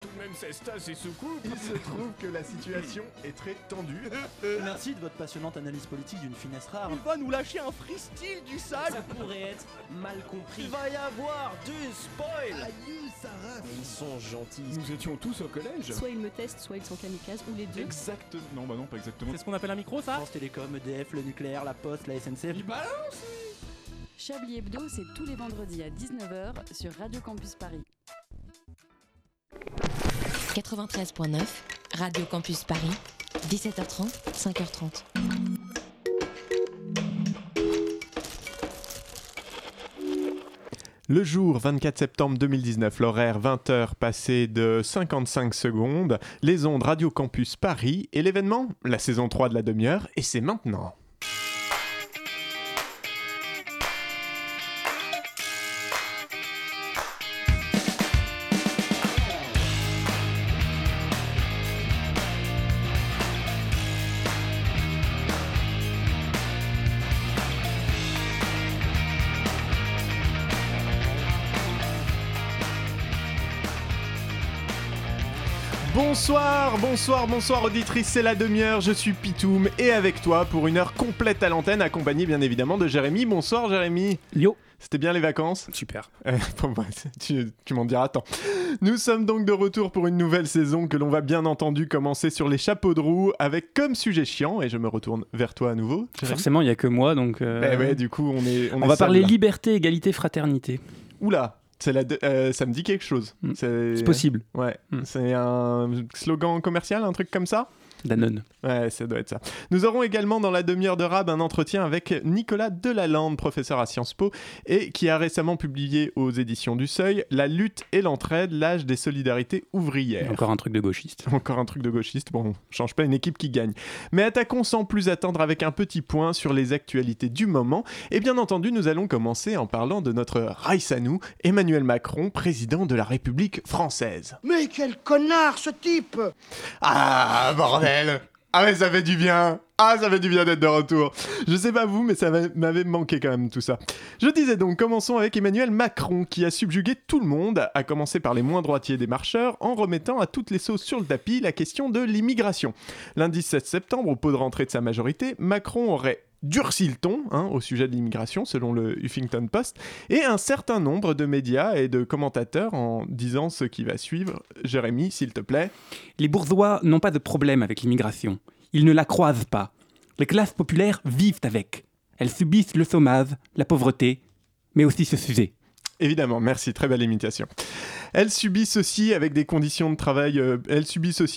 Tout de même, Cesta, c'est sous coupe. Il se trouve que la situation est très tendue. Merci de votre passionnante analyse politique d'une finesse rare. Il va nous lâcher un freestyle du sale Ça pourrait être mal compris. Il va y avoir du spoil Ils sont gentils. Nous étions tous au collège. Soit ils me testent, soit ils sont kamikazes, ou les deux. Exact. Non, bah non, pas exactement. C'est ce qu'on appelle un micro, ça France Télécom, EDF, le nucléaire, la Poste, la SNCF. Chablis Hebdo, c'est tous les vendredis à 19h sur Radio Campus Paris. 93.9, Radio Campus Paris, 17h30, 5h30. Le jour 24 septembre 2019, l'horaire 20h passé de 55 secondes, les ondes Radio Campus Paris et l'événement, la saison 3 de la demi-heure, et c'est maintenant. Bonsoir, bonsoir, bonsoir auditrice, c'est la demi-heure, je suis Pitoum et avec toi pour une heure complète à l'antenne, accompagné bien évidemment de Jérémy. Bonsoir Jérémy. Yo. C'était bien les vacances Super. Euh, bon, bah, tu, tu m'en diras tant. Nous sommes donc de retour pour une nouvelle saison que l'on va bien entendu commencer sur les chapeaux de roue avec comme sujet chiant, et je me retourne vers toi à nouveau. Jérémy. Forcément, il n'y a que moi, donc. euh, Eh ouais, du coup on est... on est va seul, parler là. liberté, égalité, fraternité. Oula, la de- euh, ça me dit quelque chose. Mm. C'est C'est possible. Ouais, Mm. c'est un slogan commercial, un truc comme ça? Danone. Ouais, ça doit être ça. Nous aurons également dans la demi-heure de Rab un entretien avec Nicolas Delalande, professeur à Sciences Po, et qui a récemment publié aux éditions du Seuil La lutte et l'entraide, l'âge des solidarités ouvrières. Encore un truc de gauchiste. Encore un truc de gauchiste, bon, on change pas une équipe qui gagne. Mais attaquons sans plus attendre avec un petit point sur les actualités du moment. Et bien entendu, nous allons commencer en parlant de notre Raïs à nous, Emmanuel Macron, président de la République française. Mais quel connard ce type Ah, bordel Ah mais ça fait du bien Ah, ça fait du bien d'être de retour Je sais pas vous, mais ça m'a- m'avait manqué quand même tout ça. Je disais donc, commençons avec Emmanuel Macron, qui a subjugué tout le monde, à commencer par les moins droitiers des marcheurs, en remettant à toutes les sauces sur le tapis la question de l'immigration. Lundi 7 septembre, au pot de rentrée de sa majorité, Macron aurait durci le ton hein, au sujet de l'immigration, selon le Huffington Post, et un certain nombre de médias et de commentateurs en disant ce qui va suivre. Jérémy, s'il te plaît. Les bourgeois n'ont pas de problème avec l'immigration. Ils ne la croisent pas. Les classes populaires vivent avec. Elles subissent le chômage, la pauvreté, mais aussi ce sujet. Évidemment, merci, très belle imitation. Elles subissent aussi avec des conditions de travail, euh,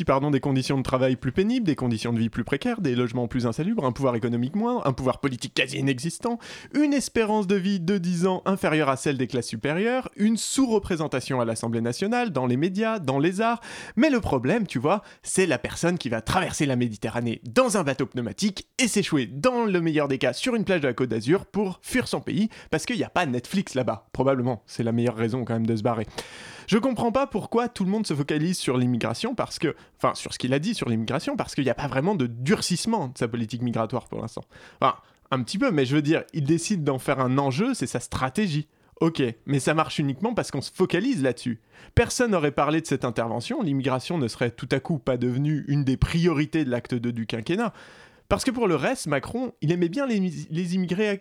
pardon des conditions de travail plus pénibles, des conditions de vie plus précaires, des logements plus insalubres, un pouvoir économique moindre, un pouvoir politique quasi inexistant, une espérance de vie de 10 ans inférieure à celle des classes supérieures, une sous-représentation à l'Assemblée nationale, dans les médias, dans les arts. Mais le problème, tu vois, c'est la personne qui va traverser la Méditerranée dans un bateau pneumatique et s'échouer dans le meilleur des cas sur une plage de la Côte d'Azur pour fuir son pays parce qu'il n'y a pas Netflix là-bas. Probablement, c'est la meilleure raison quand même de se barrer. Je comprends pas pourquoi tout le monde se focalise sur l'immigration parce que, enfin, sur ce qu'il a dit sur l'immigration parce qu'il n'y a pas vraiment de durcissement de sa politique migratoire pour l'instant. Enfin, un petit peu, mais je veux dire, il décide d'en faire un enjeu, c'est sa stratégie. Ok, mais ça marche uniquement parce qu'on se focalise là-dessus. Personne n'aurait parlé de cette intervention, l'immigration ne serait tout à coup pas devenue une des priorités de l'acte 2 du quinquennat. Parce que pour le reste, Macron, il aimait bien les, immigrés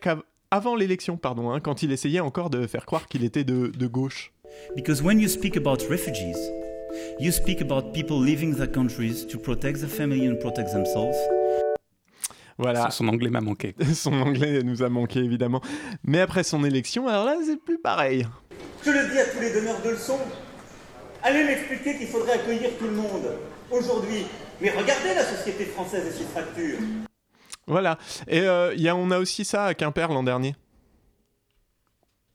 avant l'élection, pardon, hein, quand il essayait encore de faire croire qu'il était de gauche. Because when you speak about refugees, you speak about people leaving their countries to protect their family and protect themselves. Voilà. Son anglais m'a manqué. Son anglais nous a manqué évidemment. Mais après son élection, alors là, c'est plus pareil. Je le dis à tous les donneurs de leçons. Allez m'expliquer qu'il faudrait accueillir tout le monde aujourd'hui. Mais regardez la société française et ses fractures. Voilà. Et euh, il y a, on a aussi ça à Quimper l'an dernier.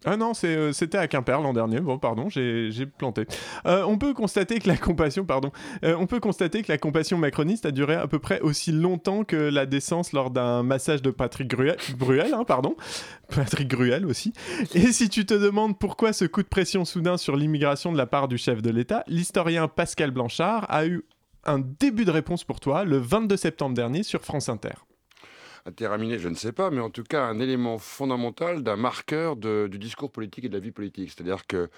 Ah non, euh, c'était à Quimper l'an dernier. Bon, pardon, j'ai, j'ai planté. Euh, on peut constater que la compassion, pardon, euh, on peut constater que la compassion macroniste a duré à peu près aussi longtemps que la décence lors d'un massage de Patrick Gruel, Bruel, hein, pardon, Patrick Gruel aussi. Et si tu te demandes pourquoi ce coup de pression soudain sur l'immigration de la part du chef de l'État, l'historien Pascal Blanchard a eu un début de réponse pour toi le 22 septembre dernier sur France Inter. Un terminé, je ne sais pas, mais en tout cas un élément fondamental d'un marqueur de- du discours politique et de la vie politique. C'est-à-dire que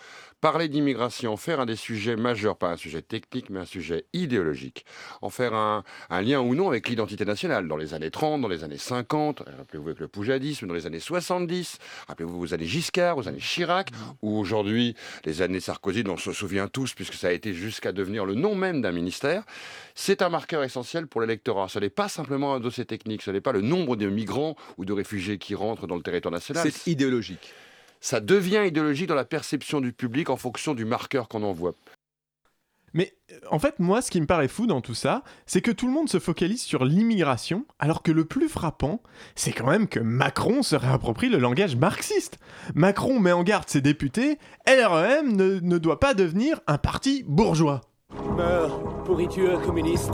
parler d'immigration, faire un des sujets majeurs, pas un sujet technique, mais un sujet idéologique, en faire un, un lien ou non avec l'identité nationale, dans les années 30, dans les années 50, rappelez-vous avec le poujadisme, dans les années 70, rappelez-vous aux années Giscard, aux années Chirac, ou aujourd'hui les années Sarkozy, dont on se souvient tous, puisque ça a été jusqu'à devenir le nom même d'un ministère, c'est un marqueur essentiel pour l'électorat. Ce n'est pas simplement un dossier technique, ce n'est pas le nombre de migrants ou de réfugiés qui rentrent dans le territoire national. C'est idéologique. Ça devient idéologique dans la perception du public en fonction du marqueur qu'on envoie. Mais euh, en fait, moi, ce qui me paraît fou dans tout ça, c'est que tout le monde se focalise sur l'immigration, alors que le plus frappant, c'est quand même que Macron se réapproprie le langage marxiste. Macron met en garde ses députés, LREM ne, ne doit pas devenir un parti bourgeois. Meurs, pourriture communiste?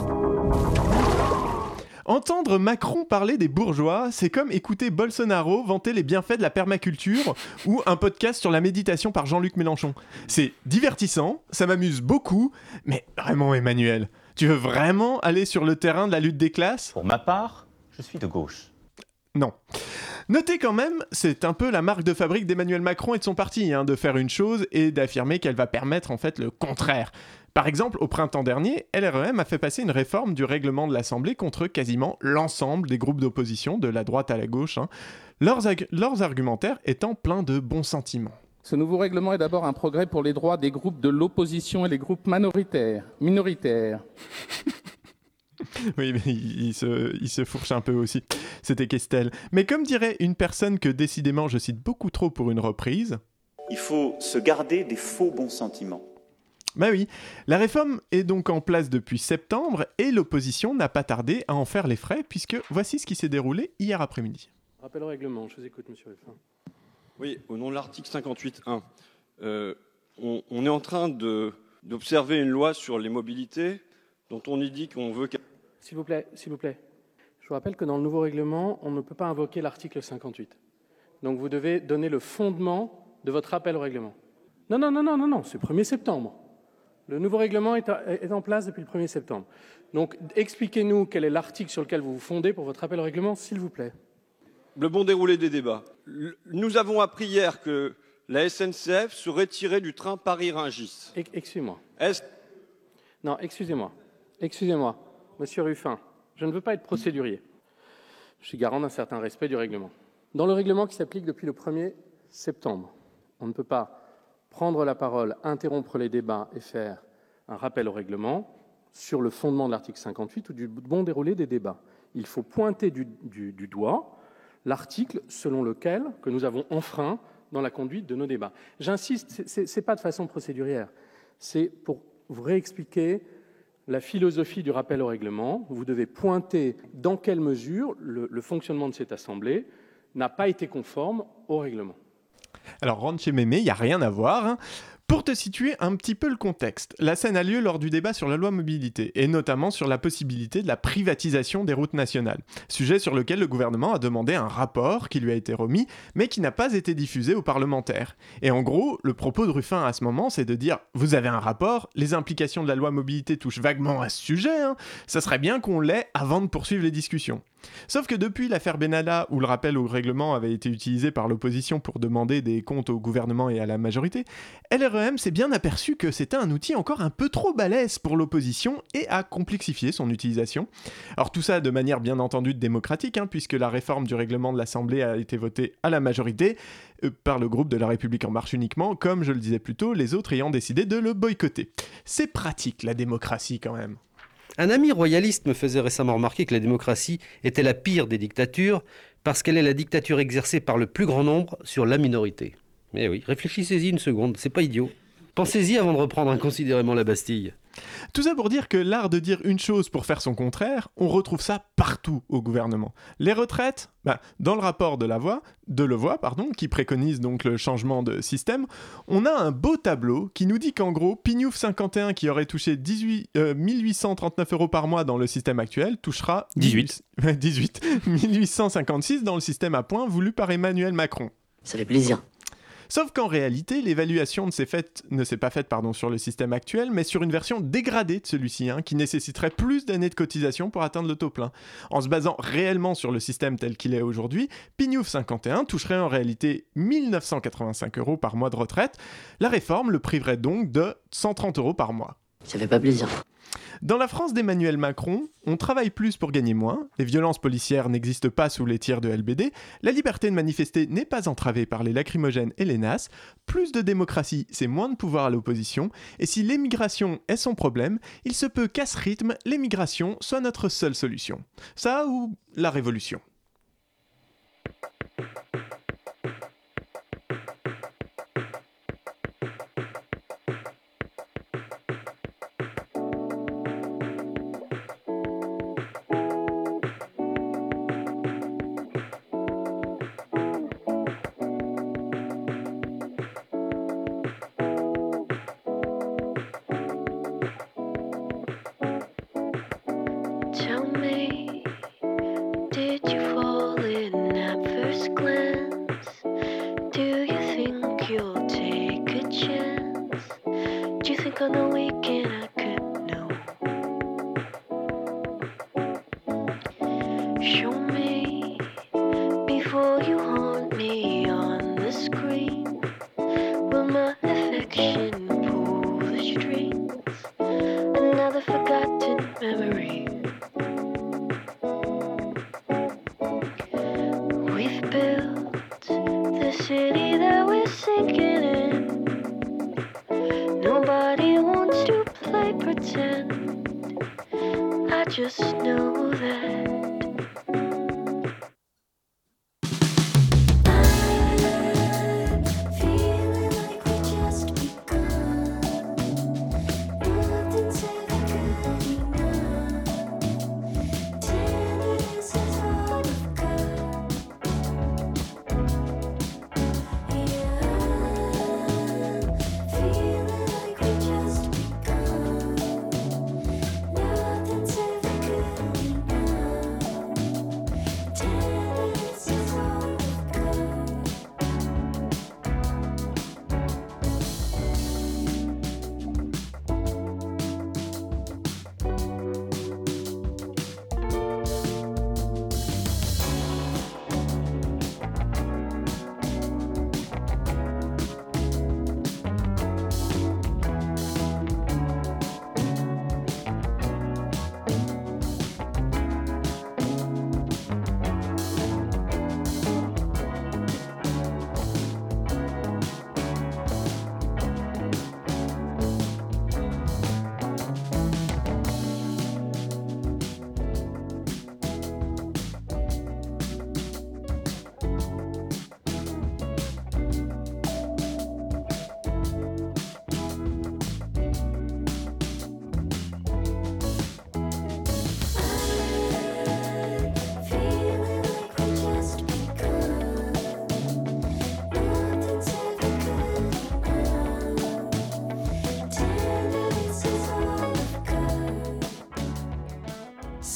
Entendre Macron parler des bourgeois, c'est comme écouter Bolsonaro vanter les bienfaits de la permaculture ou un podcast sur la méditation par Jean-Luc Mélenchon. C'est divertissant, ça m'amuse beaucoup, mais vraiment Emmanuel, tu veux vraiment aller sur le terrain de la lutte des classes? Pour ma part, je suis de gauche. Non. Notez quand même, c'est un peu la marque de fabrique d'Emmanuel Macron et de son parti, hein, de faire une chose et d'affirmer qu'elle va permettre en fait le contraire. Par exemple, au printemps dernier, LREM a fait passer une réforme du règlement de l'Assemblée contre quasiment l'ensemble des groupes d'opposition, de la droite à la gauche, hein, leurs, ag- leurs argumentaires étant pleins de bons sentiments. Ce nouveau règlement est d'abord un progrès pour les droits des groupes de l'opposition et les groupes minoritaires. minoritaires. Oui, mais il, il se, il se fourche un peu aussi. C'était Questel. Mais comme dirait une personne que décidément je cite beaucoup trop pour une reprise, Il faut se garder des faux bons sentiments. Bah oui, la réforme est donc en place depuis septembre et l'opposition n'a pas tardé à en faire les frais puisque voici ce qui s'est déroulé hier après-midi. Rappel au règlement, je vous écoute, monsieur Ruffin. Oui, au nom de l'article 58.1, euh, on, on est en train d'observer une loi sur les mobilités dont on y dit qu'on veut S'il vous plaît, s'il vous plaît. Je vous rappelle que dans le nouveau règlement, on ne peut pas invoquer l'article 58. Donc vous devez donner le fondement de votre rappel au règlement. Non, non, non, non, non, non, c'est 1er septembre. Le nouveau règlement est, en place depuis le 1er septembre. Donc expliquez-nous quel est l'article sur lequel vous vous fondez pour votre rappel au règlement, s'il vous plaît. le bon déroulé des débats. Nous avons appris hier que la SNCF se retirait du train Paris-Rungis. Excusez-moi. Non, excusez-moi. Excusez-moi. Monsieur Ruffin, je ne veux pas être procédurier. Je suis garant d'un certain respect du règlement. Dans le règlement qui s'applique depuis le 1er septembre, on ne peut pas prendre la parole, interrompre les débats et faire un rappel au règlement sur le fondement de l'article 58 ou du bon déroulé des débats. Il faut pointer du, doigt l'article selon lequel que nous avons enfreint dans la conduite de nos débats. J'insiste, ce n'est pas de façon procédurière, c'est pour vous réexpliquer la philosophie du rappel au règlement. Vous devez pointer dans quelle mesure le fonctionnement de cette Assemblée n'a pas été conforme au règlement. Alors rentre chez Mémé, il n'y a rien à voir. hein. Pour te situer un petit peu le contexte, la scène a lieu lors du débat sur la loi mobilité, et notamment sur la possibilité de la privatisation des routes nationales, sujet sur lequel le gouvernement a demandé un rapport qui lui a été remis, mais qui n'a pas été diffusé aux parlementaires. Et en gros, le propos de Ruffin à ce moment, c'est de dire, vous avez un rapport, les implications de la loi mobilité touchent vaguement à ce sujet, hein, ça serait bien qu'on l'ait avant de poursuivre les discussions. Sauf que depuis l'affaire Benalla, où le rappel au règlement avait été utilisé par l'opposition pour demander des comptes au gouvernement et à la majorité, LREM s'est bien aperçu que c'était un outil encore un peu trop balèze pour l'opposition et a complexifié son utilisation. Alors tout ça de manière bien entendu démocratique, hein, puisque la réforme du règlement de l'Assemblée a été votée à la majorité euh, par le groupe de la République en marche uniquement, comme je le disais plus tôt, les autres ayant décidé de le boycotter. C'est pratique la démocratie quand même. Un ami royaliste me faisait récemment remarquer que la démocratie était la pire des dictatures parce qu'elle est la dictature exercée par le plus grand nombre sur la minorité. Mais oui, réfléchissez-y une seconde, c'est pas idiot. Pensez-y avant de reprendre inconsidérément la Bastille. Tout ça pour dire que l'art de dire une chose pour faire son contraire, on retrouve ça partout au gouvernement. Les retraites, bah, dans le rapport de la voix, de Levoix, pardon, qui préconise donc le changement de système, on a un beau tableau qui nous dit qu'en gros, Pignouf 51 qui aurait touché 18, euh, 1839 euros par mois dans le système actuel touchera 18. 18 1856 dans le système à points voulu par Emmanuel Macron. Ça fait plaisir. Sauf qu'en réalité, l'évaluation ne s'est pas faite sur le système actuel, mais sur une version dégradée de celui-ci, hein, qui nécessiterait plus d'années de cotisation pour atteindre le taux plein. En se basant réellement sur le système tel qu'il est aujourd'hui, Pignouf 51 toucherait en réalité 1985 euros par mois de retraite. La réforme le priverait donc de 130 euros par mois. Ça fait pas plaisir. Dans la France d'Emmanuel Macron, on travaille plus pour gagner moins, les violences policières n'existent pas sous les tirs de LBD, la liberté de manifester n'est pas entravée par les lacrymogènes et les NAS, plus de démocratie, c'est moins de pouvoir à l'opposition, et si l'émigration est son problème, il se peut qu'à ce rythme, l'émigration soit notre seule solution. Ça ou la révolution. Thank you.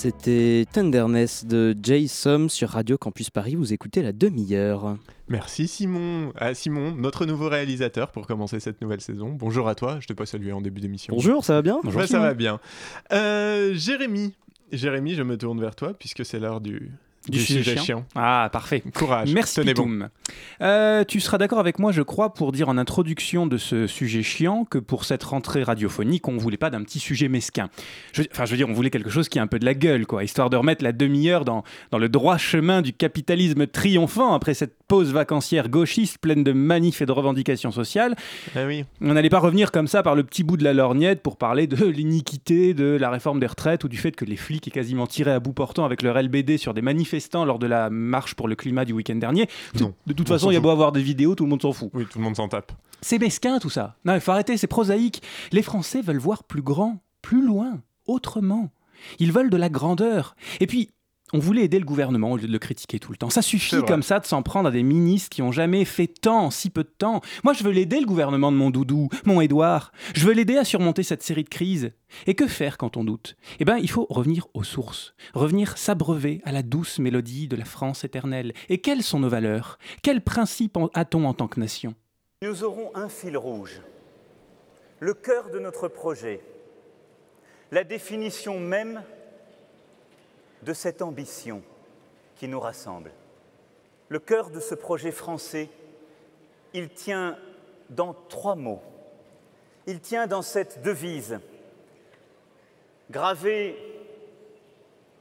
C'était Tenderness de Jay Som sur Radio Campus Paris. Vous écoutez la demi-heure. Merci Simon. Ah, Simon, notre nouveau réalisateur pour commencer cette nouvelle saison. Bonjour à toi, je t'ai pas salué en début d'émission. Bonjour, ça va bien? Ouais, ça va bien. Euh, Jérémy, Jérémy, je me tourne vers toi puisque c'est l'heure du, Du sujet chiant. Ah, parfait. Courage. Merci tenez bon. Euh, tu seras d'accord avec moi, je crois, pour dire en introduction de ce sujet chiant que pour cette rentrée radiophonique, on voulait pas d'un petit sujet mesquin. Je, enfin, je veux dire, on voulait quelque chose qui a un peu de la gueule, quoi, histoire de remettre la demi-heure dans, dans le droit chemin du capitalisme triomphant après cette pause vacancière gauchiste pleine de manifs et de revendications sociales. Oui. On n'allait pas revenir comme ça par le petit bout de la lorgnette pour parler de l'iniquité de la réforme des retraites ou du fait que les flics aient quasiment tiré à bout portant avec leur LBD sur des manifestants lors de la marche pour le climat du week-end dernier. De, Non. de toute On façon, il y a beau avoir des vidéos, tout le monde s'en fout. Oui, tout le monde s'en tape. C'est mesquin tout ça. Non, il faut arrêter, c'est prosaïque. Les Français veulent voir plus grand, plus loin, autrement. Ils veulent de la grandeur. Et puis, on voulait aider le gouvernement au lieu de le critiquer tout le temps. Ça suffit comme ça de s'en prendre à des ministres qui ont jamais fait tant si peu de temps. Moi, je veux l'aider, le gouvernement de mon doudou, mon Édouard. Je veux l'aider à surmonter cette série de crises. Et que faire quand on doute? Eh bien, il faut revenir aux sources, revenir s'abreuver à la douce mélodie de la France éternelle. Et quelles sont nos valeurs? Quels principes en- a-t-on en tant que nation? Nous aurons un fil rouge, le cœur de notre projet, la définition même de cette ambition qui nous rassemble. Le cœur de ce projet français, il tient dans trois mots. Il tient dans cette devise gravée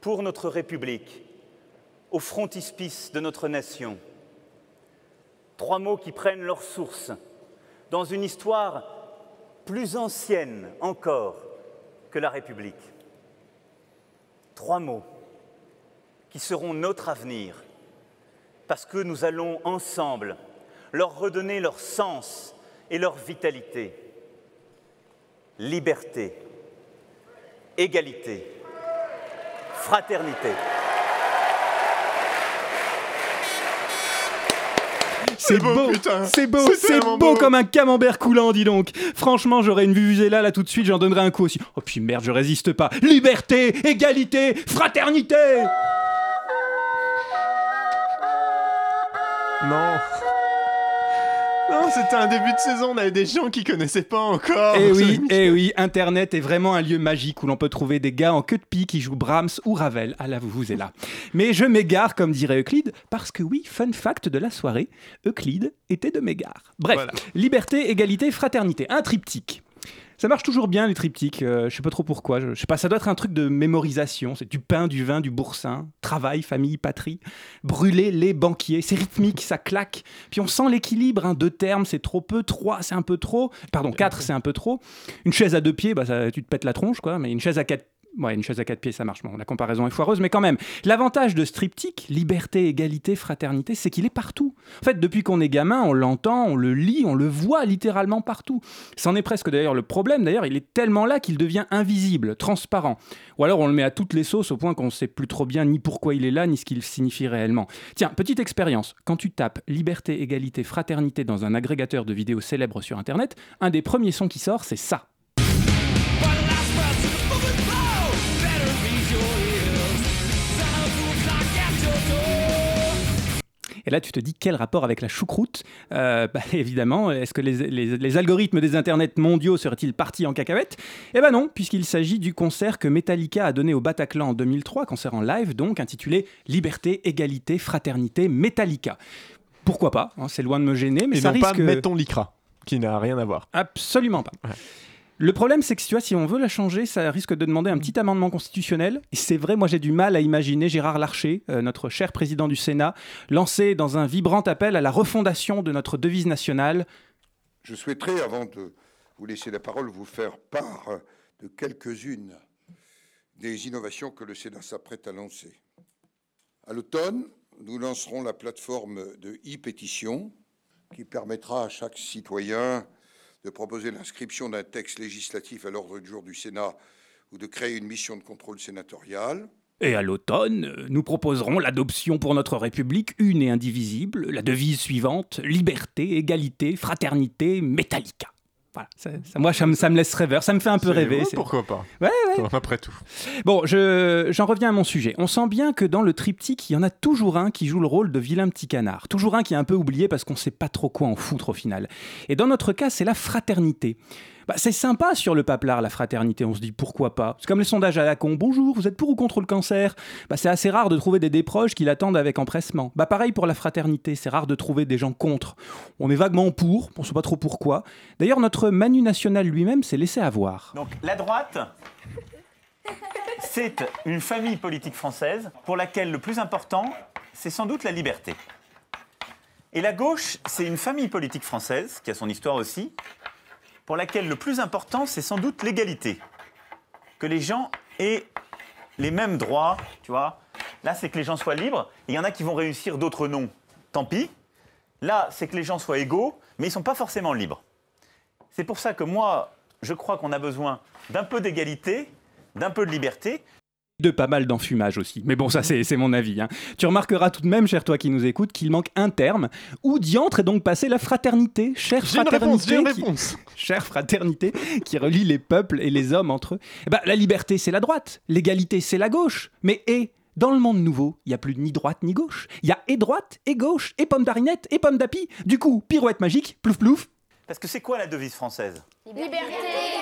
pour notre République, au frontispice de notre nation. Trois mots qui prennent leur source dans une histoire plus ancienne encore que la République. Trois mots qui seront notre avenir, parce que nous allons ensemble leur redonner leur sens et leur vitalité. Liberté, égalité, fraternité. C'est beau, c'est beau, C'est beau beau. comme un camembert coulant, dis donc. Franchement, j'aurais une vuvuzela là tout de suite, j'en donnerais un coup aussi. Oh puis merde, je résiste pas. Liberté, égalité, fraternité. C'était un début de saison, on avait des gens qui connaissaient pas encore. Eh cette oui, émission. eh oui, Internet est vraiment un lieu magique où l'on peut trouver des gars en queue de pie qui jouent Brahms ou Ravel. Ah là, vous vous êtes là. Mais je m'égare, comme dirait Euclide, parce que oui, fun fact de la soirée, Euclide était de m'égare. Bref, Voilà. liberté, égalité, fraternité, un triptyque. Ça marche toujours bien les triptyques, euh, je sais pas trop pourquoi, je, je sais pas, ça doit être un truc de mémorisation, c'est du pain, du vin, du boursin, travail, famille, patrie, brûler les banquiers, c'est rythmique, ça claque, puis on sent l'équilibre, hein, deux termes c'est trop peu, trois c'est un peu trop, pardon, quatre c'est un peu trop, une chaise à deux pieds, bah, ça, tu te pètes la tronche quoi, mais une chaise à quatre Ouais, une chaise à quatre pieds, ça marche. Bon, la comparaison est foireuse, mais quand même. L'avantage de ce triptyque, liberté, égalité, fraternité, c'est qu'il est partout. En fait, depuis qu'on est gamin, on l'entend, on le lit, on le voit littéralement partout. C'en est presque d'ailleurs le problème. D'ailleurs, il est tellement là qu'il devient invisible, transparent. Ou alors on le met à toutes les sauces au point qu'on ne sait plus trop bien ni pourquoi il est là, ni ce qu'il signifie réellement. Tiens, petite expérience. Quand tu tapes liberté, égalité, fraternité dans un agrégateur de vidéos célèbres sur Internet, un des premiers sons qui sort, c'est ça. Et là, tu te dis quel rapport avec la choucroute? Euh, bah, Évidemment, est-ce que les, les- les algorithmes des internets mondiaux seraient-ils partis en cacahuète? Eh ben non, puisqu'il s'agit du concert que Metallica a donné au Bataclan en 2003, concert en live donc, intitulé Liberté, égalité, fraternité, Metallica. Pourquoi pas hein, C'est loin de me gêner, mais Et ça non pas risque... mettons l'ICRA, qui n'a rien à voir. Absolument pas. Le problème, c'est que si tu vois, si on veut la changer, ça risque de demander un petit amendement constitutionnel. Et c'est vrai, moi j'ai du mal à imaginer Gérard Larcher, euh, notre cher président du Sénat, lancer dans un vibrant appel à la refondation de notre devise nationale. Je souhaiterais, avant de vous laisser la parole, vous faire part de quelques-unes des innovations que le Sénat s'apprête à lancer. À l'automne, nous lancerons la plateforme de e-pétition qui permettra à chaque citoyen de proposer l'inscription d'un texte législatif à l'ordre du jour du Sénat ou de créer une mission de contrôle sénatorial. Et à l'automne, nous proposerons l'adoption pour notre République une et indivisible, la devise suivante liberté, égalité, fraternité, Metallica. Voilà, ça- ça- moi ça me, ça me laisse rêveur, ça me fait un peu rêver. ouais, pourquoi pas Ouais, ouais. Après tout. Bon, je- j'en reviens à mon sujet. On sent bien que dans le triptyque, il y en a toujours un qui joue le rôle de vilain petit canard. Toujours un qui est un peu oublié parce qu'on sait pas trop quoi en foutre au final. Et dans notre cas, c'est la fraternité. Bah, c'est sympa sur le paplard, la fraternité. On se dit pourquoi pas. C'est comme les sondages à la con. Bonjour, vous êtes pour ou contre le cancer? Bah, C'est assez rare de trouver des déproches qui l'attendent avec empressement. Bah, pareil pour la fraternité. C'est rare de trouver des gens contre. On est vaguement pour, on sait pas trop pourquoi. D'ailleurs, notre Manu national lui-même s'est laissé avoir. Donc la droite, c'est une famille politique française pour laquelle le plus important, c'est sans doute la liberté. Et la gauche, c'est une famille politique française, qui a son histoire aussi, pour laquelle le plus important, c'est sans doute l'égalité. Que les gens aient les mêmes droits, tu vois. Là, c'est que les gens soient libres. Il y en a qui vont réussir, d'autres non. Tant pis. Là, c'est que les gens soient égaux, mais ils ne sont pas forcément libres. C'est pour ça que moi, je crois qu'on a besoin d'un peu d'égalité, d'un peu de liberté. De pas mal d'enfumage aussi. Mais bon, ça, c'est mon avis. hein. Tu remarqueras tout de même, cher toi qui nous écoute, qu'il manque un terme. Où diantre est donc passée la fraternité Chère J'ai une fraternité réponse, j'ai une qui- réponse. Chère fraternité qui relie les peuples et les hommes entre eux. Eh ben, la liberté, c'est la droite. L'égalité, c'est la gauche. Mais et Dans le monde nouveau, il y a plus ni droite ni gauche. Il y a et droite et gauche, et pomme d'arinette, et pomme d'api. Du coup, pirouette magique, plouf plouf. Parce que c'est quoi la devise française? Liberté.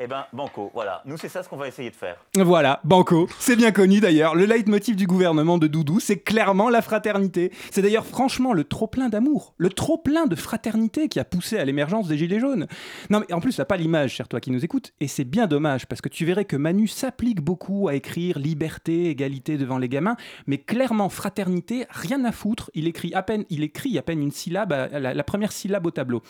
Eh ben, banco, voilà. Nous, c'est ça ce qu'on va essayer de faire. Voilà, Banco. C'est bien connu d'ailleurs. Le leitmotiv du gouvernement de Doudou, c'est clairement la fraternité. C'est d'ailleurs franchement le trop-plein d'amour, le trop-plein de fraternité qui a poussé à l'émergence des Gilets jaunes. Non, mais en plus, t'as pas l'image, cher toi qui nous écoutes. Et c'est bien dommage, parce que tu verrais que Manu s'applique beaucoup à écrire liberté, égalité devant les gamins, mais clairement, fraternité, rien à foutre. Il écrit à peine, il écrit à peine une syllabe, la première syllabe au tableau.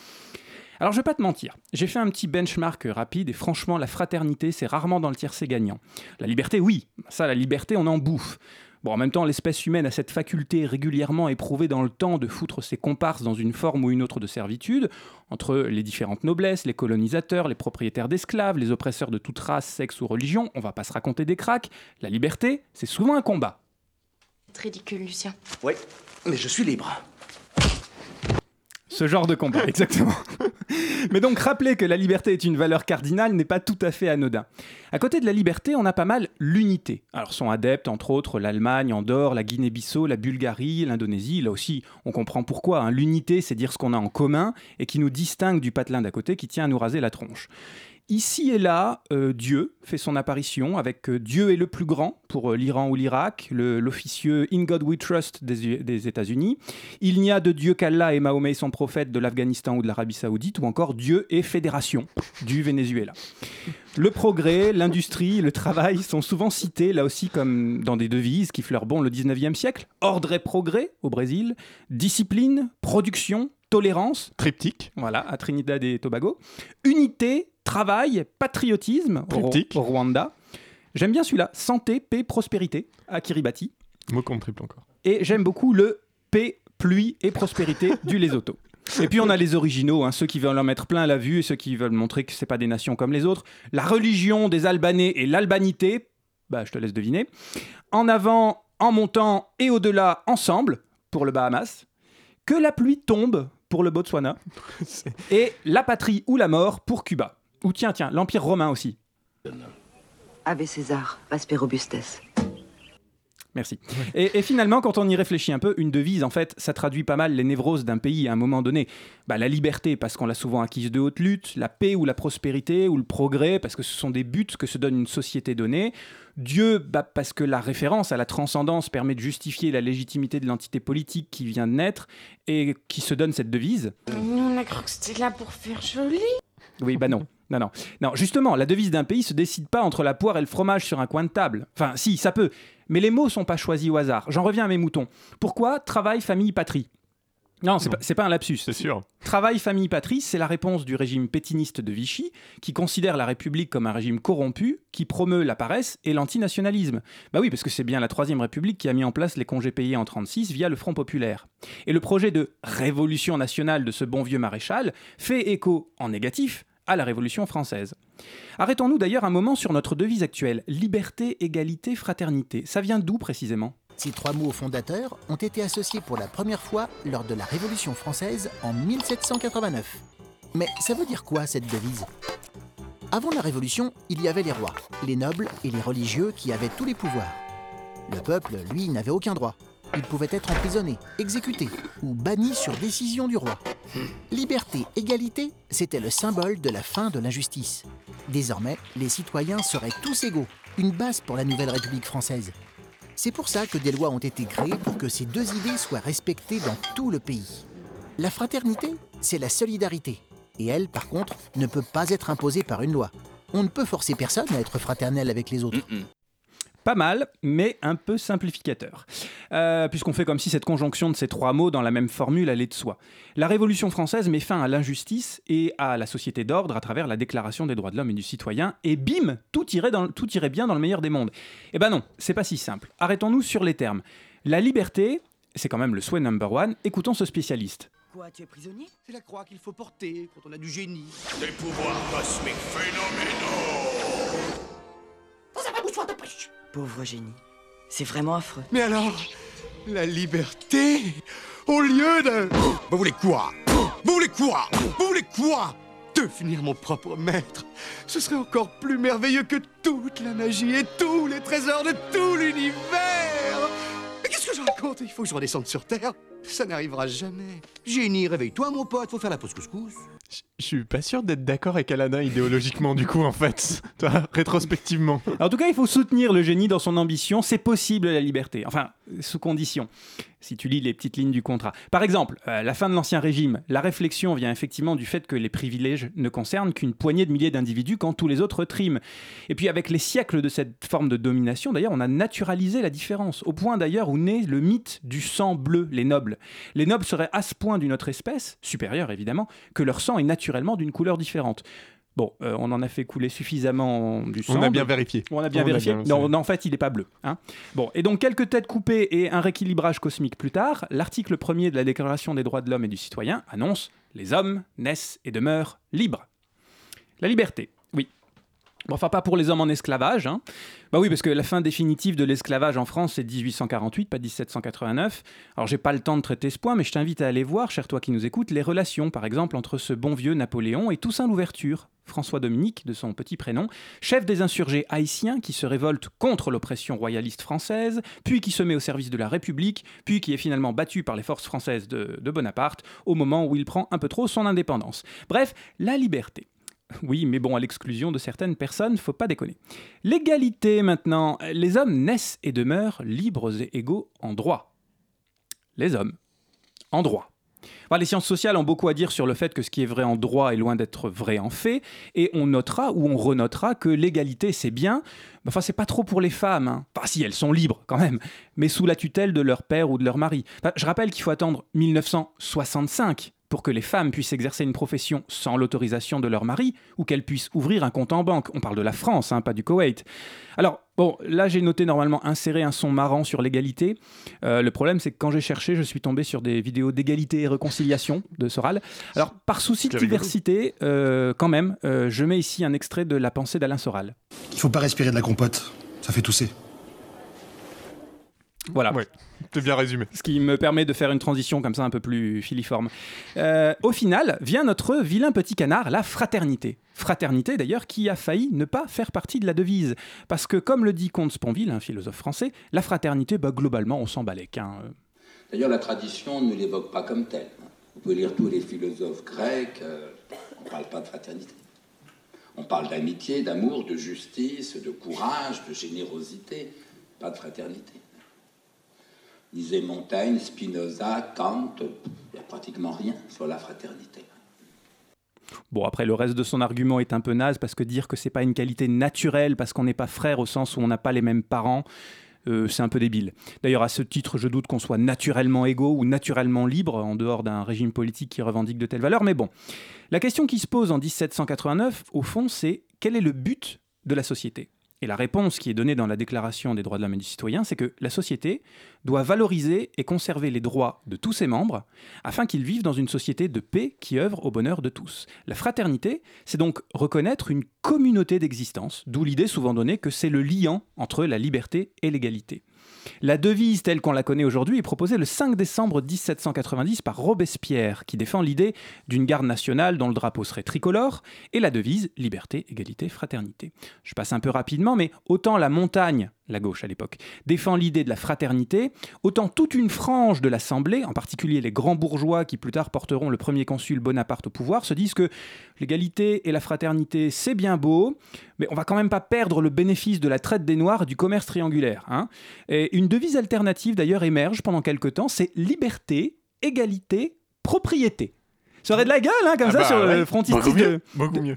Alors je vais pas te mentir, j'ai fait un petit benchmark rapide et franchement la fraternité c'est rarement dans le tiercé gagnant. La liberté oui, ça la liberté on en bouffe. Bon en même temps l'espèce humaine a cette faculté régulièrement éprouvée dans le temps de foutre ses comparses dans une forme ou une autre de servitude, entre les différentes noblesses, les colonisateurs, les propriétaires d'esclaves, les oppresseurs de toute race, sexe ou religion, on va pas se raconter des cracks, la liberté c'est souvent un combat. C'est ridicule, Lucien. Oui, mais je suis libre. Ce genre de combat, exactement. Mais donc rappeler que la liberté est une valeur cardinale n'est pas tout à fait anodin. À côté de la liberté, on a pas mal l'unité. Alors sont adeptes entre autres l'Allemagne, Andorre, la Guinée-Bissau, la Bulgarie, l'Indonésie. Là aussi, on comprend pourquoi. hein. L'unité, c'est dire ce qu'on a en commun et qui nous distingue du patelin d'à côté qui tient à nous raser la tronche. Ici et là, euh, Dieu fait son apparition avec euh, Dieu est le plus grand pour euh, l'Iran ou l'Irak, l'officieux In God We Trust des, États-Unis. Il n'y a de Dieu qu'Allah et Mahomet son prophète de l'Afghanistan ou de l'Arabie Saoudite, ou encore Dieu et fédération du Venezuela. Le progrès, l'industrie, le travail sont souvent cités là aussi comme dans des devises qui fleurent bon le 19e siècle. Ordre et progrès au Brésil, discipline, production, tolérance. Triptyque. Voilà, à Trinidad et Tobago. Unité, travail, patriotisme Triptyque. au Rwanda. J'aime bien celui-là, santé, paix, prospérité à Kiribati. Mot contre triple encore. Et j'aime beaucoup le paix, pluie et prospérité du Lesotho. Et puis on a les originaux, hein, ceux qui veulent en mettre plein la vue et ceux qui veulent montrer que c'est pas des nations comme les autres. La religion des Albanais et l'albanité, bah je te laisse deviner. En avant, en montant et au-delà ensemble pour le Bahamas. Que la pluie tombe pour le Botswana. et la patrie ou la mort pour Cuba. Ou tiens, tiens, l'Empire romain aussi. Ave César, Asper Robustes. Merci. Et, et finalement, quand on y réfléchit un peu, une devise, en fait, ça traduit pas mal les névroses d'un pays à un moment donné. Bah, la liberté, parce qu'on l'a souvent acquise de haute lutte, la paix ou la prospérité, ou le progrès, parce que ce sont des buts que se donne une société donnée. Dieu, bah, parce que la référence à la transcendance permet de justifier la légitimité de l'entité politique qui vient de naître et qui se donne cette devise. Nous, on a cru que c'était là pour faire joli. Oui, bah non. Non, non. Non, justement, la devise d'un pays se décide pas entre la poire et le fromage sur un coin de table. Enfin, si, ça peut. Mais les mots sont pas choisis au hasard. J'en reviens à mes moutons. Pourquoi travail, famille, patrie? Non, c'est pas, pas un lapsus. C'est sûr. Travail, famille, patrie, c'est la réponse du régime pétiniste de Vichy, qui considère la République comme un régime corrompu, qui promeut la paresse et l'antinationalisme. Bah oui, parce que c'est bien la Troisième République qui a mis en place les congés payés en 36 via le Front Populaire. Et le projet de révolution nationale de ce bon vieux maréchal fait écho, en négatif, à la Révolution française. Arrêtons-nous d'ailleurs un moment sur notre devise actuelle, liberté, égalité, fraternité. Ça vient d'où précisément? Ces trois mots fondateurs ont été associés pour la première fois lors de la Révolution française en 1789. Mais ça veut dire quoi cette devise? Avant la Révolution, il y avait les rois, les nobles et les religieux qui avaient tous les pouvoirs. Le peuple, lui, n'avait aucun droit. Il pouvait être emprisonné, exécuté ou banni sur décision du roi. Liberté, égalité, c'était le symbole de la fin de l'injustice. Désormais, les citoyens seraient tous égaux, une base pour la nouvelle République française. C'est pour ça que des lois ont été créées pour que ces deux idées soient respectées dans tout le pays. La fraternité, c'est la solidarité. Et elle, par contre, ne peut pas être imposée par une loi. On ne peut forcer personne à être fraternel avec les autres. Pas mal, mais un peu simplificateur. Euh, Puisqu'on fait comme si cette conjonction de ces trois mots dans la même formule allait de soi. La Révolution française met fin à l'injustice et à la société d'ordre à travers la Déclaration des droits de l'homme et du citoyen, et bim, tout irait, dans, tout irait bien dans le meilleur des mondes. Eh ben non, c'est pas si simple. Arrêtons-nous sur les termes. La liberté, c'est quand même le souhait number one, écoutons ce spécialiste. Quoi, tu es prisonnier? C'est la croix qu'il faut porter quand on a du génie. Des pouvoirs cosmiques phénoménaux Dans un baboussoir de pêche Pauvre génie. C'est vraiment affreux. Mais alors, la liberté Au lieu de... Vous voulez quoi? Vous voulez quoi? Vous voulez quoi? Devenir mon propre maître, ce serait encore plus merveilleux que toute la magie et tous les trésors de tout l'univers. Mais qu'est-ce que je raconte? Il faut que je redescende sur Terre. Ça n'arrivera jamais. Génie, réveille-toi, mon pote, faut faire la pause couscous. Je suis pas sûr d'être d'accord avec Alain idéologiquement, du coup, en fait. Toi, rétrospectivement. En tout cas, il faut soutenir le génie dans son ambition. C'est possible la liberté. Enfin, sous condition. Si tu lis les petites lignes du contrat. Par exemple, à la fin de l'Ancien Régime, la réflexion vient effectivement du fait que les privilèges ne concernent qu'une poignée de milliers d'individus quand tous les autres triment. Et puis avec les siècles de cette forme de domination, d'ailleurs, on a naturalisé la différence. Au point d'ailleurs où naît le mythe du sang bleu, les nobles. Les nobles seraient à ce point d'une autre espèce, supérieure évidemment, que leur sang est naturellement d'une couleur différente. Bon, euh, on en a fait couler suffisamment du sang. On a bien vérifié. On a bien On a vérifié. bien- non, non, en fait, il n'est pas bleu. hein. Bon, et donc quelques têtes coupées et un rééquilibrage cosmique plus tard, l'article premier de la Déclaration des droits de l'homme et du citoyen annonce Les hommes naissent et demeurent libres. La liberté. Bon, enfin, pas pour les hommes en esclavage. hein. Bah oui, parce que la fin définitive de l'esclavage en France, c'est 1848, pas 1789. Alors, j'ai pas le temps de traiter ce point, mais je t'invite à aller voir, cher toi qui nous écoutes, les relations, par exemple, entre ce bon vieux Napoléon et Toussaint Louverture, François Dominique, de son petit prénom, chef des insurgés haïtiens qui se révoltent contre l'oppression royaliste française, puis qui se met au service de la République, puis qui est finalement battu par les forces françaises de Bonaparte au moment où il prend un peu trop son indépendance. Bref, la liberté. Oui, mais bon, à l'exclusion de certaines personnes, faut pas déconner. L'égalité maintenant. Les hommes naissent et demeurent libres et égaux en droit. Les hommes. En droit. Enfin, les sciences sociales ont beaucoup à dire sur le fait que ce qui est vrai en droit est loin d'être vrai en fait, et on notera ou on renotera que l'égalité c'est bien, enfin c'est pas trop pour les femmes, hein. enfin si elles sont libres quand même, mais sous la tutelle de leur père ou de leur mari. Je rappelle qu'il faut attendre 1965 pour que les femmes puissent exercer une profession sans l'autorisation de leur mari ou qu'elles puissent ouvrir un compte en banque. On parle de la France, hein, pas du Koweït. Alors, bon, là j'ai noté normalement insérer un son marrant sur l'égalité. Euh, le problème, c'est que quand j'ai cherché, je suis tombé sur des vidéos d'égalité et réconciliation de Soral. Alors, par souci de diversité, euh, quand même, euh, je mets ici un extrait de la pensée d'Alain Soral. Il faut pas respirer de la compote, ça fait tousser. Voilà. C'est bien résumé. Ce qui me permet de faire une transition comme ça un peu plus filiforme. Euh, au final, vient notre vilain petit canard, la fraternité. Fraternité d'ailleurs qui a failli ne pas faire partie de la devise. Parce que comme le dit Comte Sponville, un philosophe français, la fraternité, bah, globalement, on s'en balèque. hein. D'ailleurs, la tradition ne l'évoque pas comme telle. Vous pouvez lire tous les philosophes grecs, euh, on ne parle pas de fraternité. On parle d'amitié, d'amour, de justice, de courage, de générosité, pas de fraternité. Lisez Montaigne, Spinoza, Kant, il n'y a pratiquement rien sur la fraternité. Bon, après, le reste de son argument est un peu naze parce que dire que c'est pas une qualité naturelle parce qu'on n'est pas frère au sens où on n'a pas les mêmes parents, euh, c'est un peu débile. D'ailleurs, à ce titre, je doute qu'on soit naturellement égaux ou naturellement libres en dehors d'un régime politique qui revendique de telles valeurs. Mais bon, la question qui se pose en 1789, au fond, c'est quel est le but de la société? Et la réponse qui est donnée dans la Déclaration des droits de l'homme et du citoyen, c'est que la société doit valoriser et conserver les droits de tous ses membres afin qu'ils vivent dans une société de paix qui œuvre au bonheur de tous. La fraternité, c'est donc reconnaître une communauté d'existence, d'où l'idée souvent donnée que c'est le liant entre la liberté et l'égalité. La devise telle qu'on la connaît aujourd'hui est proposée le 5 décembre 1790 par Robespierre, qui défend l'idée d'une garde nationale dont le drapeau serait tricolore, et la devise liberté, égalité, fraternité. Je passe un peu rapidement, mais autant la montagne, la gauche à l'époque, défend l'idée de la fraternité, autant toute une frange de l'Assemblée, en particulier les grands bourgeois qui plus tard porteront le premier consul Bonaparte au pouvoir, se disent que l'égalité et la fraternité, c'est bien beau, mais on va quand même pas perdre le bénéfice de la traite des Noirs et du commerce triangulaire. hein. Une devise alternative d'ailleurs émerge pendant quelque temps, c'est liberté, égalité, propriété. Ça aurait de la gueule, hein, comme Ah ça, bah sur ouais. frontispice, de-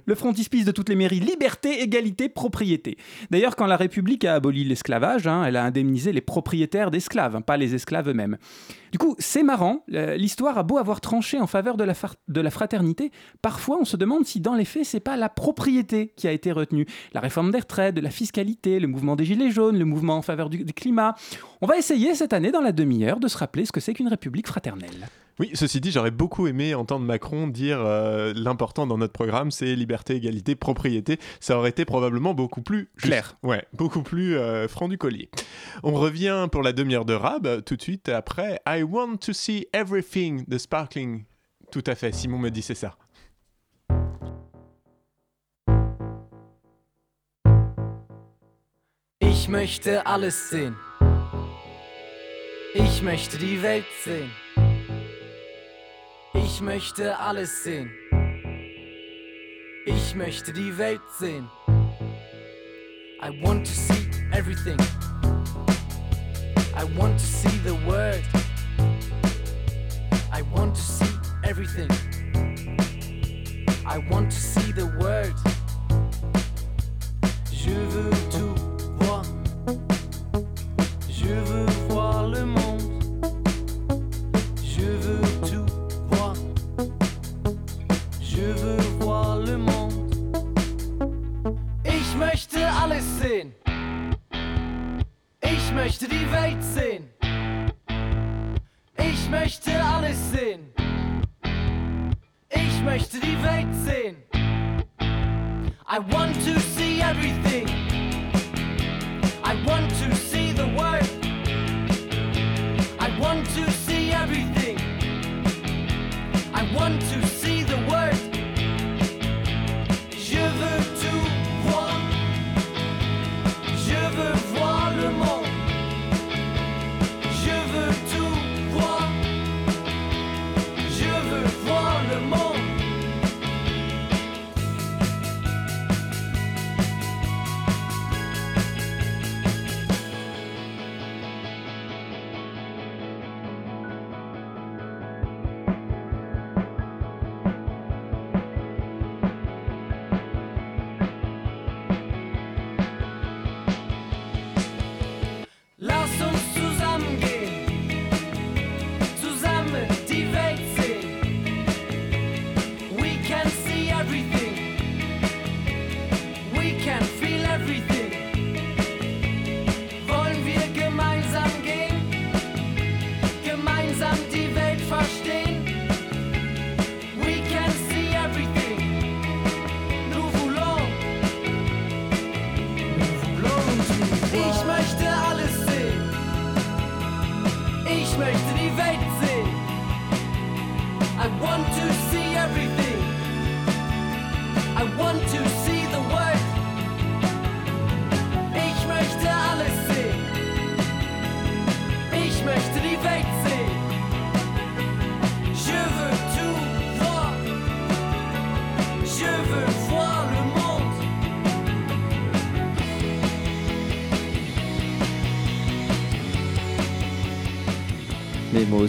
le frontispice de toutes les mairies. Liberté, égalité, propriété. D'ailleurs, quand la République a aboli l'esclavage, hein, elle a indemnisé les propriétaires d'esclaves, hein, pas les esclaves eux-mêmes. Du coup, c'est marrant, euh, l'histoire a beau avoir tranché en faveur de la, far- de la fraternité, parfois on se demande si dans les faits, c'est pas la propriété qui a été retenue. La réforme des retraites, de la fiscalité, le mouvement des Gilets jaunes, le mouvement en faveur du, du climat. On va essayer cette année, dans la demi-heure, de se rappeler ce que c'est qu'une république fraternelle. Oui, ceci dit, j'aurais beaucoup aimé entendre Macron dire euh, l'important dans notre programme, c'est liberté, égalité, propriété. Ça aurait été probablement beaucoup plus juste. Clair. Ouais, beaucoup plus euh, franc du collier. On revient pour la demi-heure de rab tout de suite après I I want to see everything The Sparkling. Tout à fait, Simon me dit c'est ça. Ich möchte alles sehen. Ich möchte die Welt sehen. Ich möchte alles sehen. Ich möchte die Welt sehen. I want to see everything. I want to see the world. Everything.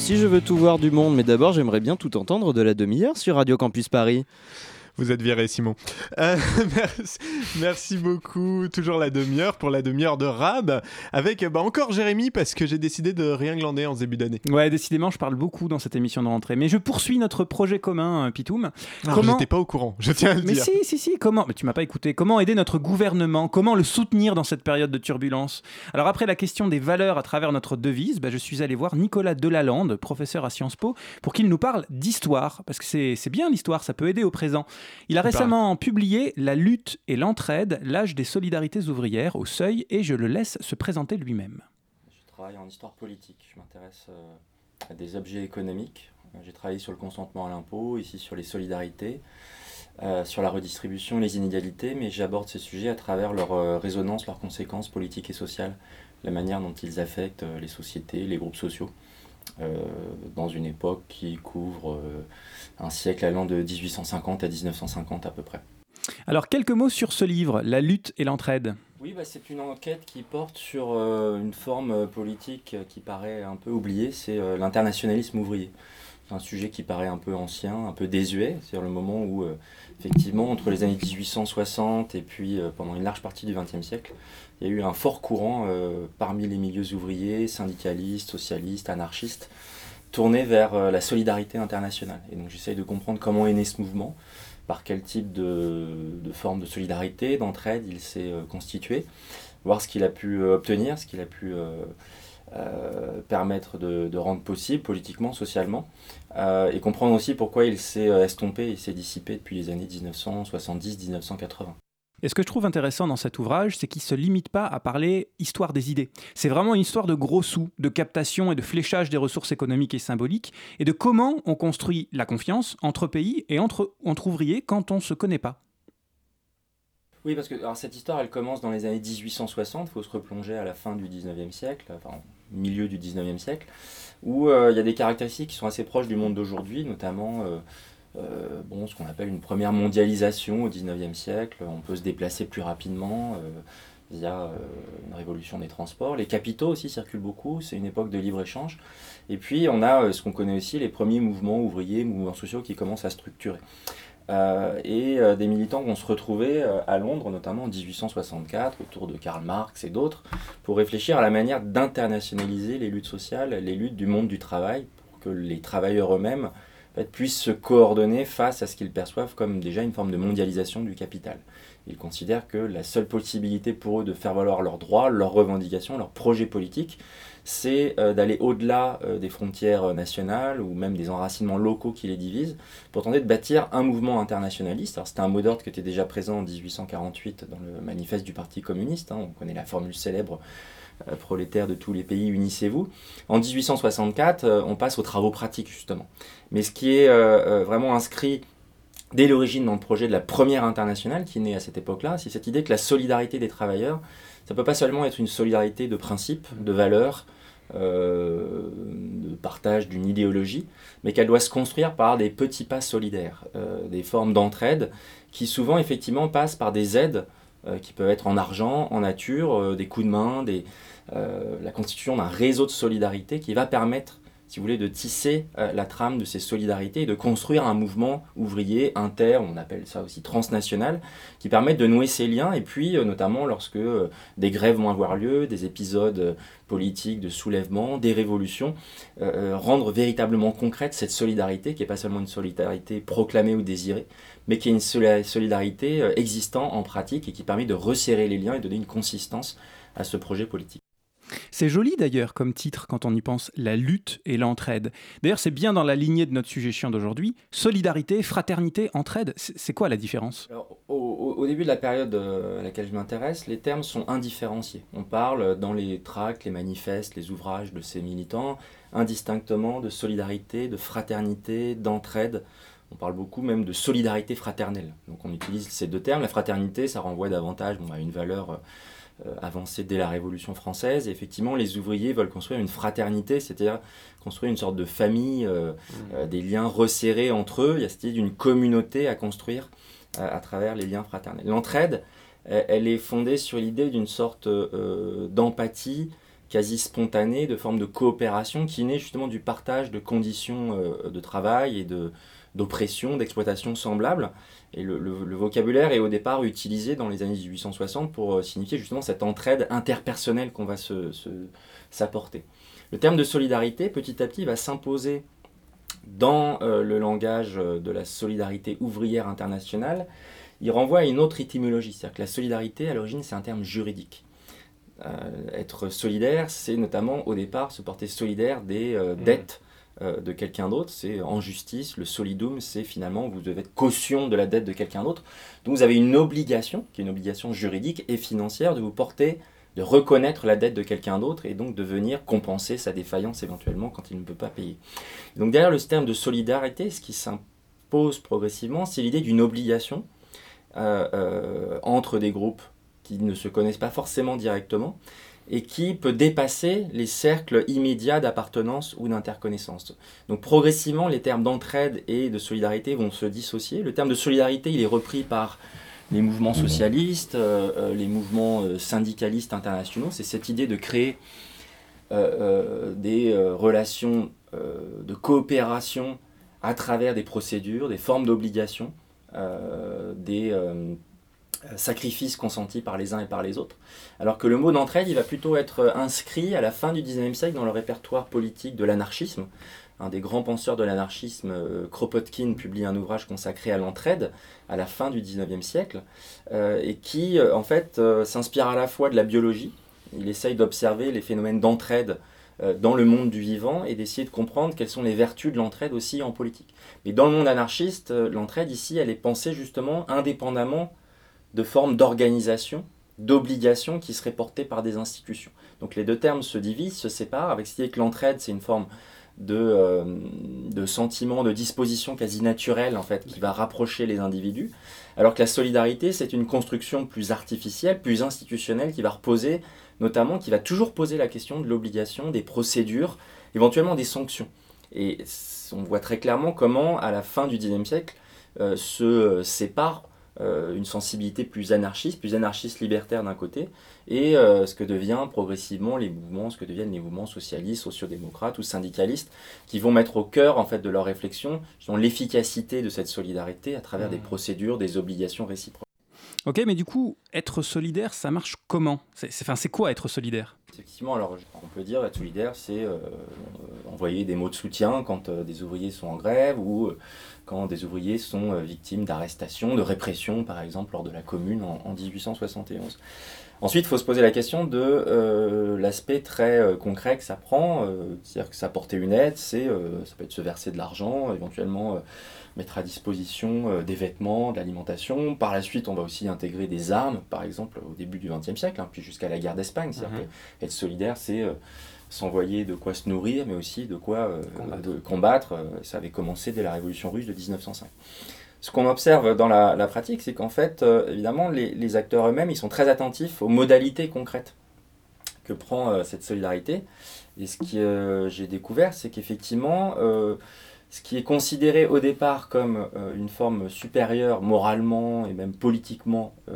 Aussi, je veux tout voir du monde. Mais d'abord, j'aimerais bien tout entendre de la demi-heure sur Radio Campus Paris. Vous êtes viré, Simon. Euh, merci, merci beaucoup. Toujours la demi-heure pour la demi-heure de Rab. Avec bah, encore Jérémy, parce que j'ai décidé de rien glander en ce début d'année. Ouais, décidément, je parle beaucoup dans cette émission de rentrée. Mais je poursuis notre projet commun, euh, Pitoum. Alors, j'étais pas au courant, je tiens à le Mais dire. si, si, si. Comment Mais tu m'as pas écouté. Comment aider notre gouvernement? Comment le soutenir dans cette période de turbulence? Alors, après la question des valeurs à travers notre devise, bah, je suis allé voir Nicolas Delalande, professeur à Sciences Po, pour qu'il nous parle d'histoire. Parce que c'est bien l'histoire, ça peut aider au présent. Il a récemment publié La lutte et l'entraide, l'âge des solidarités ouvrières au seuil, et je le laisse se présenter lui-même. Je travaille en histoire politique. Je m'intéresse euh, à des objets économiques. J'ai travaillé sur le consentement à l'impôt, ici sur les solidarités, euh, sur la redistribution et les inégalités, mais j'aborde ces sujets à travers leur euh, résonance, leurs conséquences politiques et sociales, la manière dont ils affectent euh, les sociétés, les groupes sociaux, dans une époque qui couvre euh, un siècle allant de 1850 à 1950 à peu près. Alors, quelques mots sur ce livre, La lutte et l'entraide. Oui, bah, c'est une enquête qui porte sur euh, une forme euh, politique euh, qui paraît un peu oubliée, c'est l'internationalisme ouvrier. C'est un sujet qui paraît un peu ancien, un peu désuet, c'est le moment où, effectivement, entre les années 1860 et puis pendant une large partie du XXe siècle, il y a eu un fort courant parmi les milieux ouvriers, syndicalistes, socialistes, anarchistes, tourné vers la solidarité internationale. Et donc j'essaye de comprendre comment est né ce mouvement, par quel type de, forme de solidarité, d'entraide il s'est euh, constitué, voir ce qu'il a pu euh, obtenir, ce qu'il a pu euh, permettre de, de rendre possible politiquement, socialement, et comprendre aussi pourquoi il s'est estompé, il s'est dissipé depuis les années 1970-1980. Et ce que je trouve intéressant dans cet ouvrage, c'est qu'il ne se limite pas à parler histoire des idées. C'est vraiment une histoire de gros sous, de captation et de fléchage des ressources économiques et symboliques, et de comment on construit la confiance entre pays et entre, ouvriers quand on ne se connaît pas. Oui, parce que cette histoire, elle commence dans les années 1860, il faut se replonger à la fin du 19e siècle, enfin, milieu du 19e siècle, où euh, il y a des caractéristiques qui sont assez proches du monde d'aujourd'hui, notamment euh, bon, ce qu'on appelle une première mondialisation au 19e siècle, on peut se déplacer plus rapidement euh, via euh, une révolution des transports. Les capitaux aussi circulent beaucoup, c'est une époque de libre-échange. Et puis on a euh, ce qu'on connaît aussi, les premiers mouvements ouvriers, mouvements sociaux qui commencent à structurer. Euh, et euh, des militants vont se retrouver euh, à Londres, notamment en 1864, autour de Karl Marx et d'autres, pour réfléchir à la manière d'internationaliser les luttes sociales, les luttes du monde du travail, pour que les travailleurs eux-mêmes puissent se coordonner face à ce qu'ils perçoivent comme déjà une forme de mondialisation du capital. Ils considèrent que la seule possibilité pour eux de faire valoir leurs droits, leurs revendications, leurs projets politiques, c'est euh, d'aller au-delà euh, des frontières euh, nationales ou même des enracinements locaux qui les divisent pour tenter de bâtir un mouvement internationaliste. Alors c'était un mot d'ordre qui était déjà présent en 1848 dans le manifeste du Parti communiste. hein. on connaît la formule célèbre prolétaires de tous les pays, unissez-vous. En 1864, euh, on passe aux travaux pratiques justement. Mais ce qui est vraiment inscrit dès l'origine dans le projet de la première internationale qui naît à cette époque-là, c'est cette idée que la solidarité des travailleurs, ça peut pas seulement être une solidarité de principes, de valeurs, euh, de partage d'une idéologie, mais qu'elle doit se construire par des petits pas solidaires, euh, des formes d'entraide qui souvent effectivement passent par des aides euh, qui peuvent être en argent, en nature, des coups de main, la constitution d'un réseau de solidarité qui va permettre si vous voulez, de tisser euh, la trame de ces solidarités et de construire un mouvement ouvrier inter, on appelle ça aussi transnational, qui permet de nouer ces liens et puis euh, notamment lorsque euh, des grèves vont avoir lieu, des épisodes politiques de soulèvement, des révolutions, rendre véritablement concrète cette solidarité qui n'est pas seulement une solidarité proclamée ou désirée, mais qui est une soli- solidarité euh, existant en pratique et qui permet de resserrer les liens et de donner une consistance à ce projet politique. C'est joli d'ailleurs comme titre quand on y pense, la lutte et l'entraide. D'ailleurs, c'est bien dans la lignée de notre sujet chiant d'aujourd'hui. Solidarité, fraternité, entraide, c'est quoi la différence? Au, début de la période euh, à laquelle je m'intéresse, les termes sont indifférenciés. On parle dans les tracts, les manifestes, les ouvrages de ces militants indistinctement de solidarité, de fraternité, d'entraide. On parle beaucoup même de solidarité fraternelle. Donc on utilise ces deux termes. La fraternité, ça renvoie davantage à une valeur euh, avancée dès la Révolution française. Et effectivement, les ouvriers veulent construire une fraternité, c'est-à-dire construire une sorte de famille, euh, euh, des liens resserrés entre eux. Il y a cette idée d'une communauté à construire à, travers les liens fraternels. L'entraide, elle, est fondée sur l'idée d'une sorte euh, d'empathie quasi spontanée, de forme de coopération qui naît justement du partage de conditions euh, de travail et de d'oppression, d'exploitation semblables. Et le, le- le vocabulaire est au départ utilisé dans les années 1860 pour euh, signifier justement cette entraide interpersonnelle qu'on va se- se- s'apporter. Le terme de solidarité, petit à petit, va s'imposer dans euh, le langage euh, de la solidarité ouvrière internationale, il renvoie à une autre étymologie. C'est-à-dire que la solidarité, à l'origine, c'est un terme juridique. Euh, être solidaire, c'est notamment au départ se porter solidaire des euh, dettes de quelqu'un d'autre. C'est en justice, le solidum, c'est finalement vous devez être caution de la dette de quelqu'un d'autre. Donc vous avez une obligation, qui est une obligation juridique et financière, de vous porter, de reconnaître la dette de quelqu'un d'autre et donc de venir compenser sa défaillance éventuellement quand il ne peut pas payer. Donc derrière le terme de solidarité, ce qui s'impose progressivement, c'est l'idée d'une obligation euh, euh, entre des groupes qui ne se connaissent pas forcément directement et qui peut dépasser les cercles immédiats d'appartenance ou d'interconnaissance. Donc progressivement, les termes d'entraide et de solidarité vont se dissocier. Le terme de solidarité, il est repris par les mouvements socialistes, euh, euh, les mouvements euh, syndicalistes internationaux. C'est cette idée de créer des relations de coopération à travers des procédures, des formes d'obligation, des sacrifices consentis par les uns et par les autres. Alors que le mot d'entraide, il va plutôt être inscrit à la fin du XIXe siècle dans le répertoire politique de l'anarchisme. Un des grands penseurs de l'anarchisme, euh, Kropotkin, publie un ouvrage consacré à l'entraide à la fin du XIXe siècle, euh, et qui, euh, en fait, euh, s'inspire à la fois de la biologie, il essaye d'observer les phénomènes d'entraide euh, dans le monde du vivant et d'essayer de comprendre quelles sont les vertus de l'entraide aussi en politique. Mais dans le monde anarchiste, euh, l'entraide ici, elle est pensée justement indépendamment de formes d'organisation, d'obligation qui seraient portées par des institutions. Donc les deux termes se divisent, se séparent, avec cette idée que l'entraide, c'est une forme de, euh, de sentiment, de disposition quasi naturelle en fait, qui va rapprocher les individus, alors que la solidarité, c'est une construction plus artificielle, plus institutionnelle, qui va reposer, notamment, qui va toujours poser la question de l'obligation, des procédures, éventuellement des sanctions. Et on voit très clairement comment, à la fin du XIXe siècle, euh, se euh, sépare euh, une sensibilité plus anarchiste, plus anarchiste libertaire d'un côté, et euh, ce que devient progressivement les mouvements, ce que deviennent les mouvements socialistes, sociodémocrates ou syndicalistes, qui vont mettre au cœur en fait de leur réflexion l'efficacité de cette solidarité à travers des procédures, des obligations réciproques. Ok, mais du coup, être solidaire, ça marche comment? C'est quoi être solidaire? Effectivement, alors on peut dire être solidaire, c'est euh, envoyer des mots de soutien quand euh, des ouvriers sont en grève ou quand des ouvriers sont euh, victimes d'arrestations, de répression, par exemple, lors de la Commune en, en 1871. Ensuite, il faut se poser la question de euh, l'aspect très euh, concret que ça prend, euh, c'est-à-dire que ça porter une aide, c'est ça peut être se verser de l'argent, éventuellement mettre à disposition des vêtements, de l'alimentation. Par la suite, on va aussi intégrer des armes, par exemple au début du XXe siècle, hein, puis jusqu'à la guerre d'Espagne. C'est-à-dire que être solidaire, c'est s'envoyer de quoi se nourrir, mais aussi de quoi euh, de combattre. Euh, Ça avait commencé dès la Révolution russe de 1905. Ce qu'on observe dans la, la pratique, c'est qu'en fait, euh, évidemment, les, les acteurs eux-mêmes, ils sont très attentifs aux modalités concrètes que prend euh, cette solidarité. Et ce que j'ai découvert, c'est qu'effectivement, ce qui est considéré au départ comme euh, une forme supérieure moralement et même politiquement euh,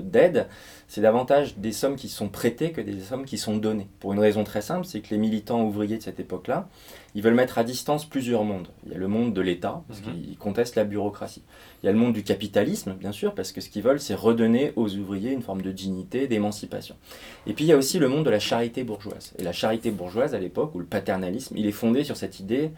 d'aide, c'est davantage des sommes qui sont prêtées que des sommes qui sont données. Pour une raison très simple, c'est que les militants ouvriers de cette époque-là, ils veulent mettre à distance plusieurs mondes. Il y a le monde de l'État, parce Mhm. qu'ils contestent la bureaucratie. Il y a le monde du capitalisme, bien sûr, parce que ce qu'ils veulent, c'est redonner aux ouvriers une forme de dignité, d'émancipation. Et puis il y a aussi le monde de la charité bourgeoise. Et la charité bourgeoise, à l'époque, ou le paternalisme, il est fondé sur cette idée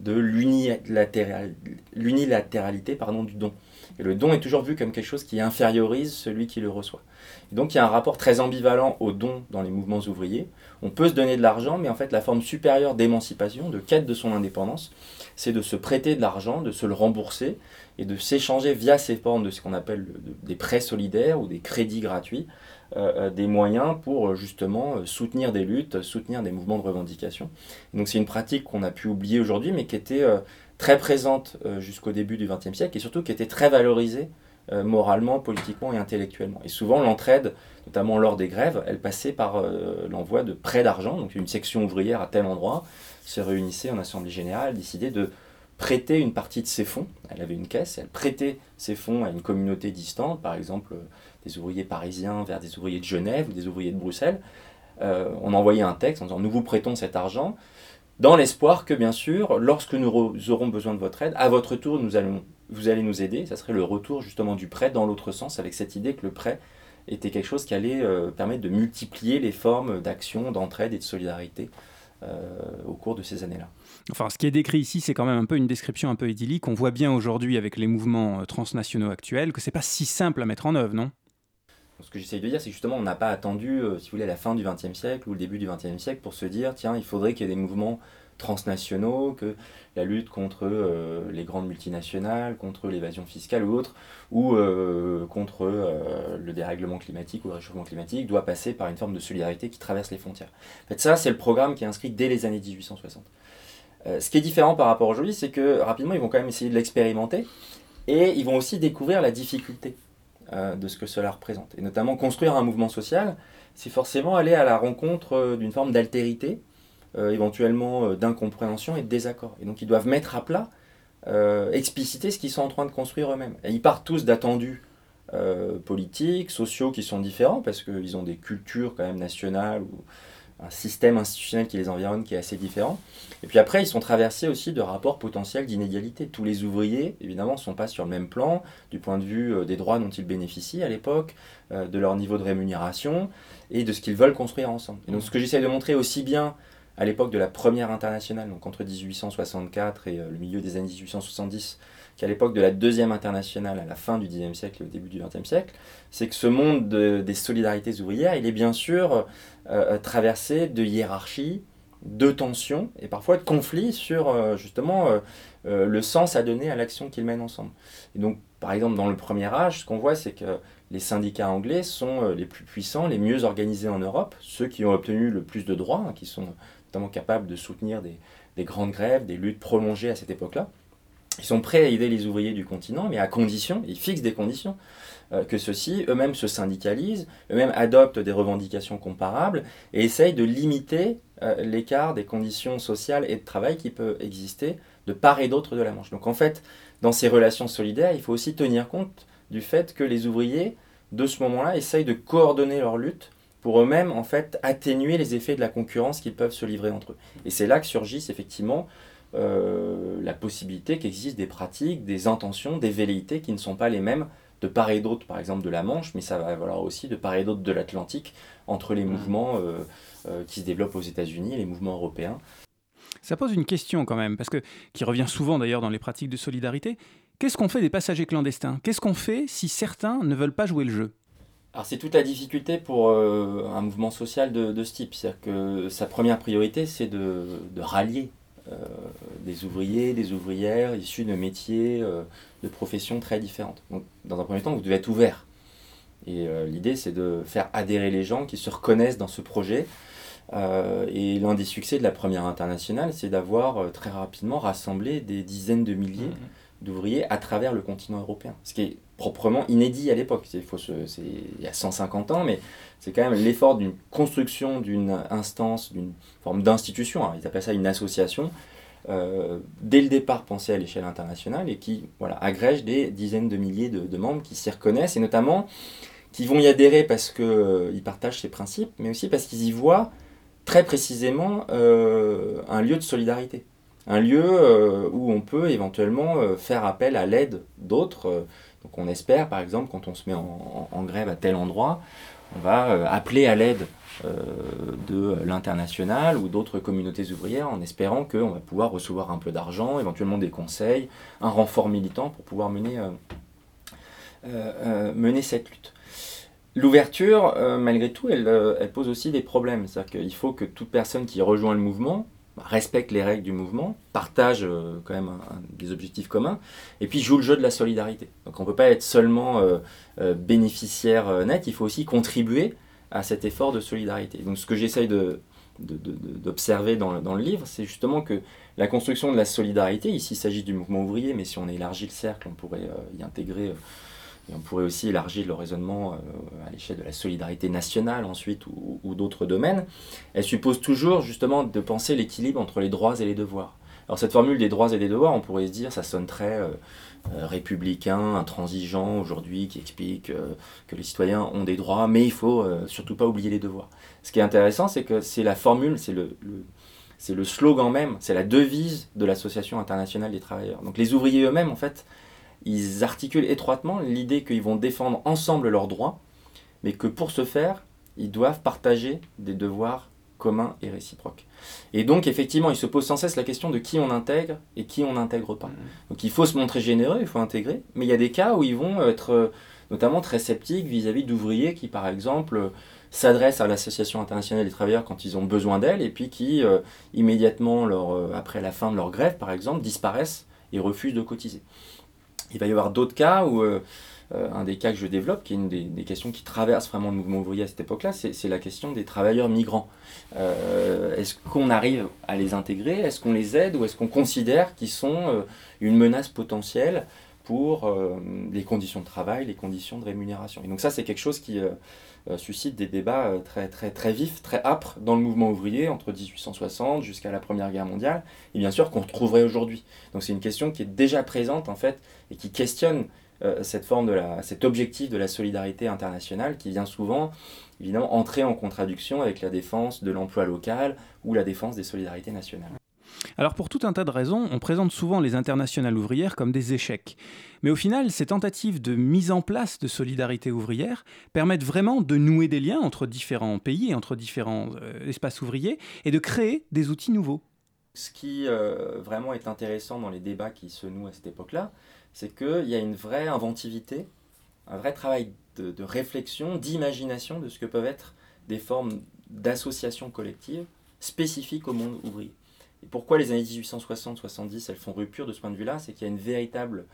de l'unilatéral- l'unilatéralité pardon, du don. Et le don est toujours vu comme quelque chose qui infériorise celui qui le reçoit. Et donc il y a un rapport très ambivalent au don dans les mouvements ouvriers. On peut se donner de l'argent, mais en fait la forme supérieure d'émancipation, de quête de son indépendance, c'est de se prêter de l'argent, de se le rembourser et de s'échanger via ces formes de ce qu'on appelle le- de- des prêts solidaires ou des crédits gratuits, des moyens pour euh, justement euh, soutenir des luttes, soutenir des mouvements de revendication. Donc c'est une pratique qu'on a pu oublier aujourd'hui, mais qui était euh, très présente euh, jusqu'au début du XXe siècle et surtout qui était très valorisée euh, moralement, politiquement et intellectuellement. Et souvent l'entraide, notamment lors des grèves, elle passait par euh, l'envoi de prêts d'argent. Donc une section ouvrière à tel endroit se réunissait en assemblée générale, décidait de prêter une partie de ses fonds. Elle avait une caisse, elle prêtait ses fonds à une communauté distante, par exemple euh, des ouvriers parisiens vers des ouvriers de Genève ou des ouvriers de Bruxelles. Euh, on envoyait un texte en disant nous vous prêtons cet argent dans l'espoir que bien sûr, lorsque nous aurons besoin de votre aide, à votre tour nous allons, vous allez nous aider. Ça serait le retour justement du prêt dans l'autre sens, avec cette idée que le prêt était quelque chose qui allait euh, permettre de multiplier les formes d'action, d'entraide et de solidarité euh, au cours de ces années-là. Enfin, ce qui est décrit ici, c'est quand même un peu une description un peu idyllique. On voit bien aujourd'hui avec les mouvements transnationaux actuels que c'est pas si simple à mettre en œuvre, non? Ce que j'essaye de dire, c'est justement, on n'a pas attendu, euh, si vous voulez, la fin du XXe siècle ou le début du XXe siècle pour se dire, tiens, il faudrait qu'il y ait des mouvements transnationaux, que la lutte contre euh, les grandes multinationales, contre l'évasion fiscale ou autre, ou euh, contre le dérèglement climatique ou le réchauffement climatique, doit passer par une forme de solidarité qui traverse les frontières. En fait, ça, c'est le programme qui est inscrit dès les années 1860. Euh, ce qui est différent par rapport aujourd'hui, c'est que rapidement, ils vont quand même essayer de l'expérimenter et ils vont aussi découvrir la difficulté euh, de ce que cela représente. Et notamment, construire un mouvement social, c'est forcément aller à la rencontre euh, d'une forme d'altérité, euh, éventuellement d'incompréhension et de désaccord. Et donc, ils doivent mettre à plat, expliciter ce qu'ils sont en train de construire eux-mêmes. Et ils partent tous d'attendus politiques, sociaux qui sont différents, parce qu'ils ont des cultures quand même nationales ou un système institutionnel qui les environne qui est assez différent. Et puis après, ils sont traversés aussi de rapports potentiels d'inégalité. Tous les ouvriers, évidemment, ne sont pas sur le même plan du point de vue euh, des droits dont ils bénéficient à l'époque, euh, de leur niveau de rémunération et de ce qu'ils veulent construire ensemble. Et donc ce que j'essaie de montrer aussi bien à l'époque de la première internationale, donc entre 1864 et euh, le milieu des années 1870, qu'à l'époque de la deuxième internationale, à la fin du XIXe siècle et au début du XXe siècle, c'est que ce monde de- des solidarités ouvrières, il est bien sûr euh, euh, traversé de hiérarchies, de tensions et parfois de conflits sur euh, justement le sens à donner à l'action qu'ils mènent ensemble. Et donc, par exemple, dans le premier âge, ce qu'on voit, c'est que les syndicats anglais sont les plus puissants, les mieux organisés en Europe, ceux qui ont obtenu le plus de droits, hein, qui sont notamment capables de soutenir des grandes grèves, des luttes prolongées à cette époque-là. Ils sont prêts à aider les ouvriers du continent, mais à condition, ils fixent des conditions, euh, que ceux-ci eux-mêmes se syndicalisent, eux-mêmes adoptent des revendications comparables et essayent de limiter euh, l'écart des conditions sociales et de travail qui peut exister de part et d'autre de la Manche. Donc en fait, dans ces relations solidaires, il faut aussi tenir compte du fait que les ouvriers, de ce moment-là, essayent de coordonner leur lutte pour eux-mêmes, en fait, atténuer les effets de la concurrence qu'ils peuvent se livrer entre eux. Et c'est là que surgissent effectivement euh, la possibilité qu'existent des pratiques, des intentions, des velléités qui ne sont pas les mêmes de part et d'autre, par exemple de la Manche, mais ça va valoir aussi de part et d'autre de l'Atlantique, entre les mouvements euh, euh, qui se développent aux États-Unis et les mouvements européens. Ça pose une question quand même, parce que qui revient souvent d'ailleurs dans les pratiques de solidarité. Qu'est-ce qu'on fait des passagers clandestins? Qu'est-ce qu'on fait si certains ne veulent pas jouer le jeu? Alors c'est toute la difficulté pour euh, un mouvement social de, de ce type. C'est-à-dire que sa première priorité, c'est de, de rallier des ouvriers, des ouvrières issus de métiers, euh, de professions très différentes. Donc dans un premier temps, vous devez être ouvert. Et euh, l'idée, c'est de faire adhérer les gens qui se reconnaissent dans ce projet. Euh, et l'un des succès de la première internationale, c'est d'avoir euh, très rapidement rassemblé des dizaines de milliers d'ouvriers à travers le continent européen. Ce qui est proprement inédit à l'époque. Il y a 150 ans, mais c'est quand même l'effort d'une construction d'une instance, d'une forme d'institution. hein. Ils appellent ça une association. euh, dès le départ pensée à l'échelle internationale et qui voilà, agrège des dizaines de milliers de, membres qui s'y reconnaissent et notamment qui vont y adhérer parce qu'ils partagent ces principes, mais aussi parce qu'ils y voient très précisément euh, un lieu de solidarité. Un lieu euh, où on peut éventuellement euh, faire appel à l'aide d'autres. Donc on espère, par exemple, quand on se met en, grève à tel endroit, on va euh, appeler à l'aide euh, de l'international ou d'autres communautés ouvrières en espérant qu'on va pouvoir recevoir un peu d'argent, éventuellement des conseils, un renfort militant pour pouvoir mener, euh, mener cette lutte. L'ouverture, malgré tout, elle pose aussi des problèmes. C'est-à-dire qu'il faut que toute personne qui rejoint le mouvement bah, respecte les règles du mouvement, partage euh, quand même des objectifs communs, et puis joue le jeu de la solidarité. Donc on ne peut pas être seulement euh, euh, bénéficiaire net, il faut aussi contribuer à cet effort de solidarité. Donc ce que j'essaye de, d'observer dans, le- dans le livre, c'est justement que la construction de la solidarité, ici il s'agit du mouvement ouvrier, mais si on élargit le cercle, on pourrait y intégrer, et on pourrait aussi élargir le raisonnement euh, à l'échelle de la solidarité nationale ensuite, ou, d'autres domaines, elle suppose toujours justement de penser l'équilibre entre les droits et les devoirs. Alors cette formule des droits et des devoirs, on pourrait se dire, ça sonne très euh, euh, républicain, intransigeant aujourd'hui, qui explique que les citoyens ont des droits, mais il faut euh, surtout pas oublier les devoirs. Ce qui est intéressant, c'est que c'est la formule, c'est le- c'est le slogan même, c'est la devise de l'Association internationale des travailleurs. Donc les ouvriers eux-mêmes, en fait, ils articulent étroitement l'idée qu'ils vont défendre ensemble leurs droits, mais que pour ce faire, ils doivent partager des devoirs communs et réciproques. Et donc, effectivement, il se pose sans cesse la question de qui on intègre et qui on n'intègre pas. Donc, il faut se montrer généreux, il faut intégrer, mais il y a des cas où ils vont être euh, notamment très sceptiques vis-à-vis d'ouvriers qui, par exemple, euh, s'adressent à l'Association internationale des travailleurs quand ils ont besoin d'elle, et puis qui, euh, immédiatement, leur, euh, après la fin de leur grève, par exemple, disparaissent et refusent de cotiser. Il va y avoir d'autres cas où, euh, euh, un des cas que je développe, qui est une des, questions qui traverse vraiment le mouvement ouvrier à cette époque-là, c'est la question des travailleurs migrants. Euh, est-ce qu'on arrive à les intégrer? Est-ce qu'on les aide? Ou est-ce qu'on considère qu'ils sont une menace potentielle pour les conditions de travail, les conditions de rémunération? Et donc ça, c'est quelque chose qui suscite des débats euh, très, très, très vifs, très âpres dans le mouvement ouvrier entre 1860 jusqu'à la Première Guerre mondiale, et bien sûr qu'on retrouverait aujourd'hui. Donc c'est une question qui est déjà présente en fait et qui questionne euh, cette forme de la, cet objectif de la solidarité internationale qui vient souvent évidemment entrer en contradiction avec la défense de l'emploi local ou la défense des solidarités nationales. Alors pour tout un tas de raisons, on présente souvent les internationales ouvrières comme des échecs. Mais au final, ces tentatives de mise en place de solidarité ouvrière permettent vraiment de nouer des liens entre différents pays, entre différents euh, espaces ouvriers, et de créer des outils nouveaux. Ce qui euh, vraiment est intéressant dans les débats qui se nouent à cette époque-là, c'est qu'il y a une vraie inventivité, un vrai travail de réflexion, d'imagination de ce que peuvent être des formes d'associations collectives spécifiques au monde ouvrier. Et pourquoi les années 1860-70, elles font rupture de ce point de vue-là? C'est qu'il y a une véritable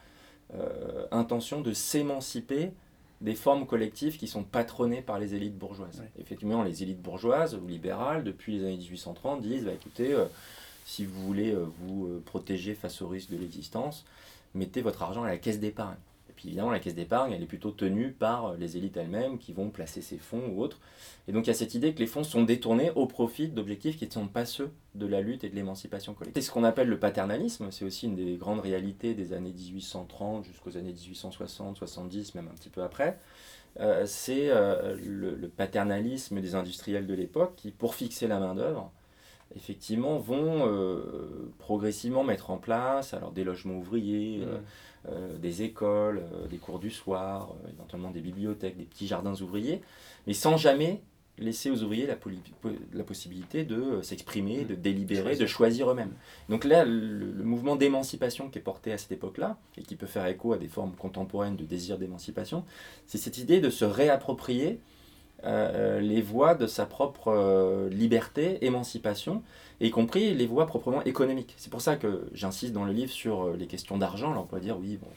euh, intention de s'émanciper des formes collectives qui sont patronnées par les élites bourgeoises. Effectivement, les élites bourgeoises ou libérales, depuis les années 1830, disent bah, écoutez, euh, si vous voulez euh, vous protéger face au risque de l'existence, mettez votre argent à la caisse d'épargne. Puis évidemment, la caisse d'épargne, elle est plutôt tenue par euh, les élites elles-mêmes qui vont placer ces fonds ou autres. Et donc il y a cette idée que les fonds sont détournés au profit d'objectifs qui ne sont pas ceux de la lutte et de l'émancipation collective. C'est ce qu'on appelle le paternalisme, c'est aussi une des grandes réalités des années 1830 jusqu'aux années 1860, 70, même un petit peu après. Euh, c'est euh, le, paternalisme des industriels de l'époque qui, pour fixer la main-d'œuvre, effectivement, vont progressivement mettre en place alors des logements ouvriers, euh, des écoles, euh, des cours du soir, euh, éventuellement des bibliothèques, des petits jardins ouvriers, mais sans jamais laisser aux ouvriers la, possibilité de euh, s'exprimer, de délibérer, de choisir eux-mêmes. Donc là, le, le mouvement d'émancipation qui est porté à cette époque-là, et qui peut faire écho à des formes contemporaines de désir d'émancipation, c'est cette idée de se réapproprier euh, les voies de sa propre euh, liberté, émancipation, y compris les voies proprement économiques. C'est pour ça que j'insiste dans le livre sur euh, les questions d'argent. Alors on pourrait dire, oui, bon,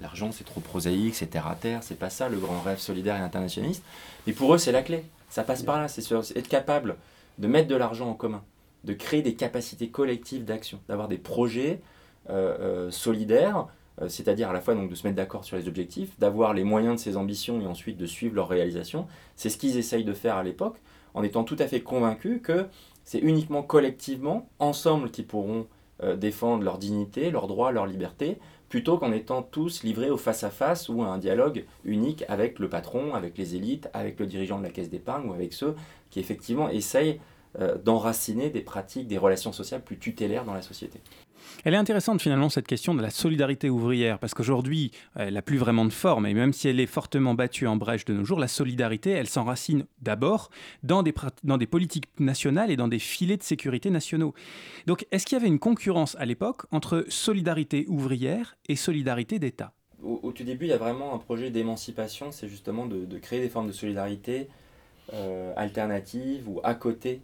l'argent c'est trop prosaïque, c'est terre à terre, c'est pas ça le grand rêve solidaire et internationaliste. Mais pour eux, c'est la clé. Ça passe par là. C'est être capable de mettre de l'argent en commun, de créer des capacités collectives d'action, d'avoir des projets euh, euh, solidaires, euh, c'est-à-dire à la fois donc, de se mettre d'accord sur les objectifs, d'avoir les moyens de ses ambitions et ensuite de suivre leur réalisation. C'est ce qu'ils essayent de faire à l'époque, en étant tout à fait convaincus que c'est uniquement collectivement, ensemble, qu'ils pourront euh, défendre leur dignité, leurs droits, leur liberté, plutôt qu'en étant tous livrés au face-à-face ou à un dialogue unique avec le patron, avec les élites, avec le dirigeant de la caisse d'épargne ou avec ceux qui effectivement essayent euh, d'enraciner des pratiques, des relations sociales plus tutélaires dans la société. Elle est intéressante finalement cette question de la solidarité ouvrière, parce qu'aujourd'hui, elle n'a plus vraiment de forme, et même si elle est fortement battue en brèche de nos jours, la solidarité, elle s'enracine d'abord dans des, dans des politiques nationales et dans des filets de sécurité nationaux. Donc est-ce qu'il y avait une concurrence à l'époque entre solidarité ouvrière et solidarité d'État? Au, tout début, il y a vraiment un projet d'émancipation, c'est justement de, de créer des formes de solidarité euh, alternatives ou à côté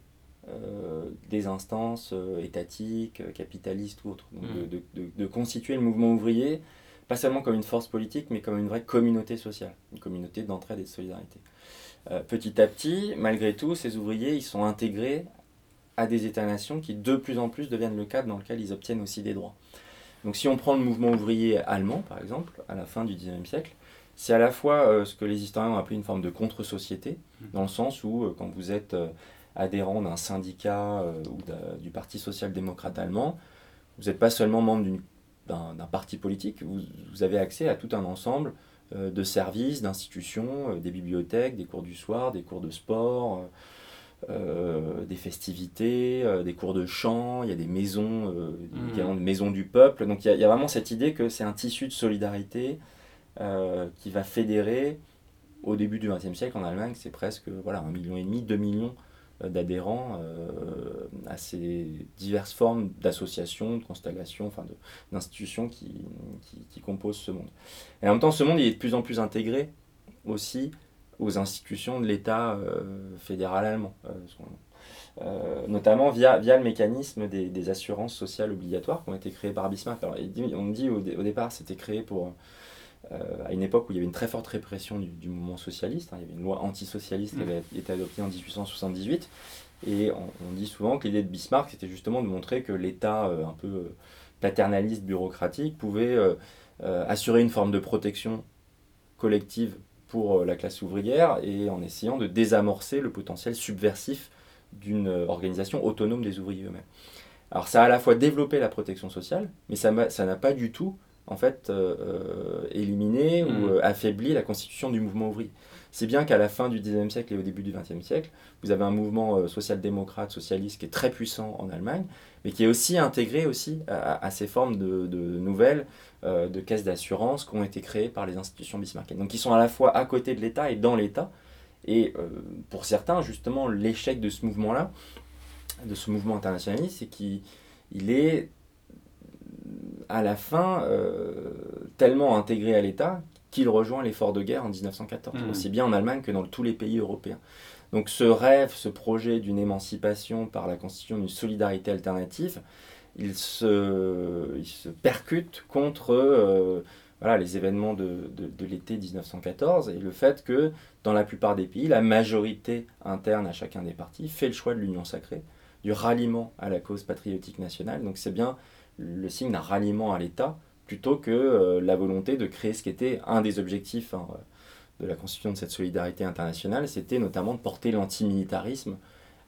euh, des instances euh, étatiques, euh, capitalistes ou autres. Donc Mhm. de, de- de- de constituer le mouvement ouvrier, pas seulement comme une force politique, mais comme une vraie communauté sociale, une communauté d'entraide et de solidarité. Petit à petit, malgré tout, ces ouvriers, ils sont intégrés à des États-nations qui de plus en plus deviennent le cadre dans lequel ils obtiennent aussi des droits. Donc si on prend le mouvement ouvrier allemand, par exemple, à la fin du XIXe siècle, c'est à la fois ce que les historiens ont appelé une forme de contre-société, dans le sens où quand vous êtes adhérent d'un syndicat euh, ou du Parti social-démocrate allemand, vous n'êtes pas seulement membre d'un parti politique, vous, vous avez accès à tout un ensemble euh, de services, d'institutions, euh, des bibliothèques, des cours du soir, des cours de sport, euh, des festivités, euh, des cours de chant, il y a des maisons, euh, des de maisons du peuple. Donc il y, a- il y a vraiment cette idée que c'est un tissu de solidarité qui va fédérer, au début du XXe siècle en Allemagne, c'est presque voilà, un million et demi, deux millions d'adhérents euh, à ces diverses formes d'associations, de constellations, enfin d'institutions qui, qui, composent ce monde. Et en même temps, ce monde il est de plus en plus intégré aussi aux institutions de l'État euh, fédéral allemand. euh, euh, notamment via, via le mécanisme des, assurances sociales obligatoires qui ont été créées par Bismarck. Alors, on dit au, dé- au départ c'était créé pour, euh, à une époque où il y avait une très forte répression du, du mouvement socialiste. hein. il y avait une loi antisocialiste qui Mm. avait été adoptée en 1878. Et on, on dit souvent que l'idée de Bismarck, c'était justement de montrer que l'État euh, un peu euh, paternaliste, bureaucratique, pouvait assurer une forme de protection collective pour la classe ouvrière et en essayant de désamorcer le potentiel subversif d'une organisation autonome des ouvriers eux-mêmes. Alors ça a à la fois développé la protection sociale, mais ça m'a- ça n'a pas du tout en fait euh, euh, éliminé ou euh, affaibli la constitution du mouvement ouvrier. C'est bien qu'à la fin du XIXe siècle et au début du XXe siècle, vous avez un mouvement social-démocrate, socialiste qui est très puissant en Allemagne, mais qui est aussi intégré aussi à, à ces formes de, de nouvelles euh, de caisses d'assurance qui ont été créées par les institutions bismarckiennes. Donc ils sont à la fois à côté de l'État et dans l'État. Et euh, pour certains, justement, l'échec de ce mouvement-là, de ce mouvement internationaliste, c'est qu'il il est à la fin euh, tellement intégré à l'État qu'il rejoint l'effort de guerre en 1914, Mhm. aussi bien en Allemagne que dans tous les pays européens. Donc ce rêve, ce projet d'une émancipation par la constitution d'une solidarité alternative, il se, il se percute contre euh, voilà, les événements de, de- de l'été 1914 et le fait que dans la plupart des pays, la majorité interne à chacun des partis fait le choix de l'union sacrée, du ralliement à la cause patriotique nationale. Donc c'est bien le signe d'un ralliement à l'État plutôt que euh, la volonté de créer ce qui était un des objectifs hein, de la constitution de cette solidarité internationale, c'était notamment de porter l'antimilitarisme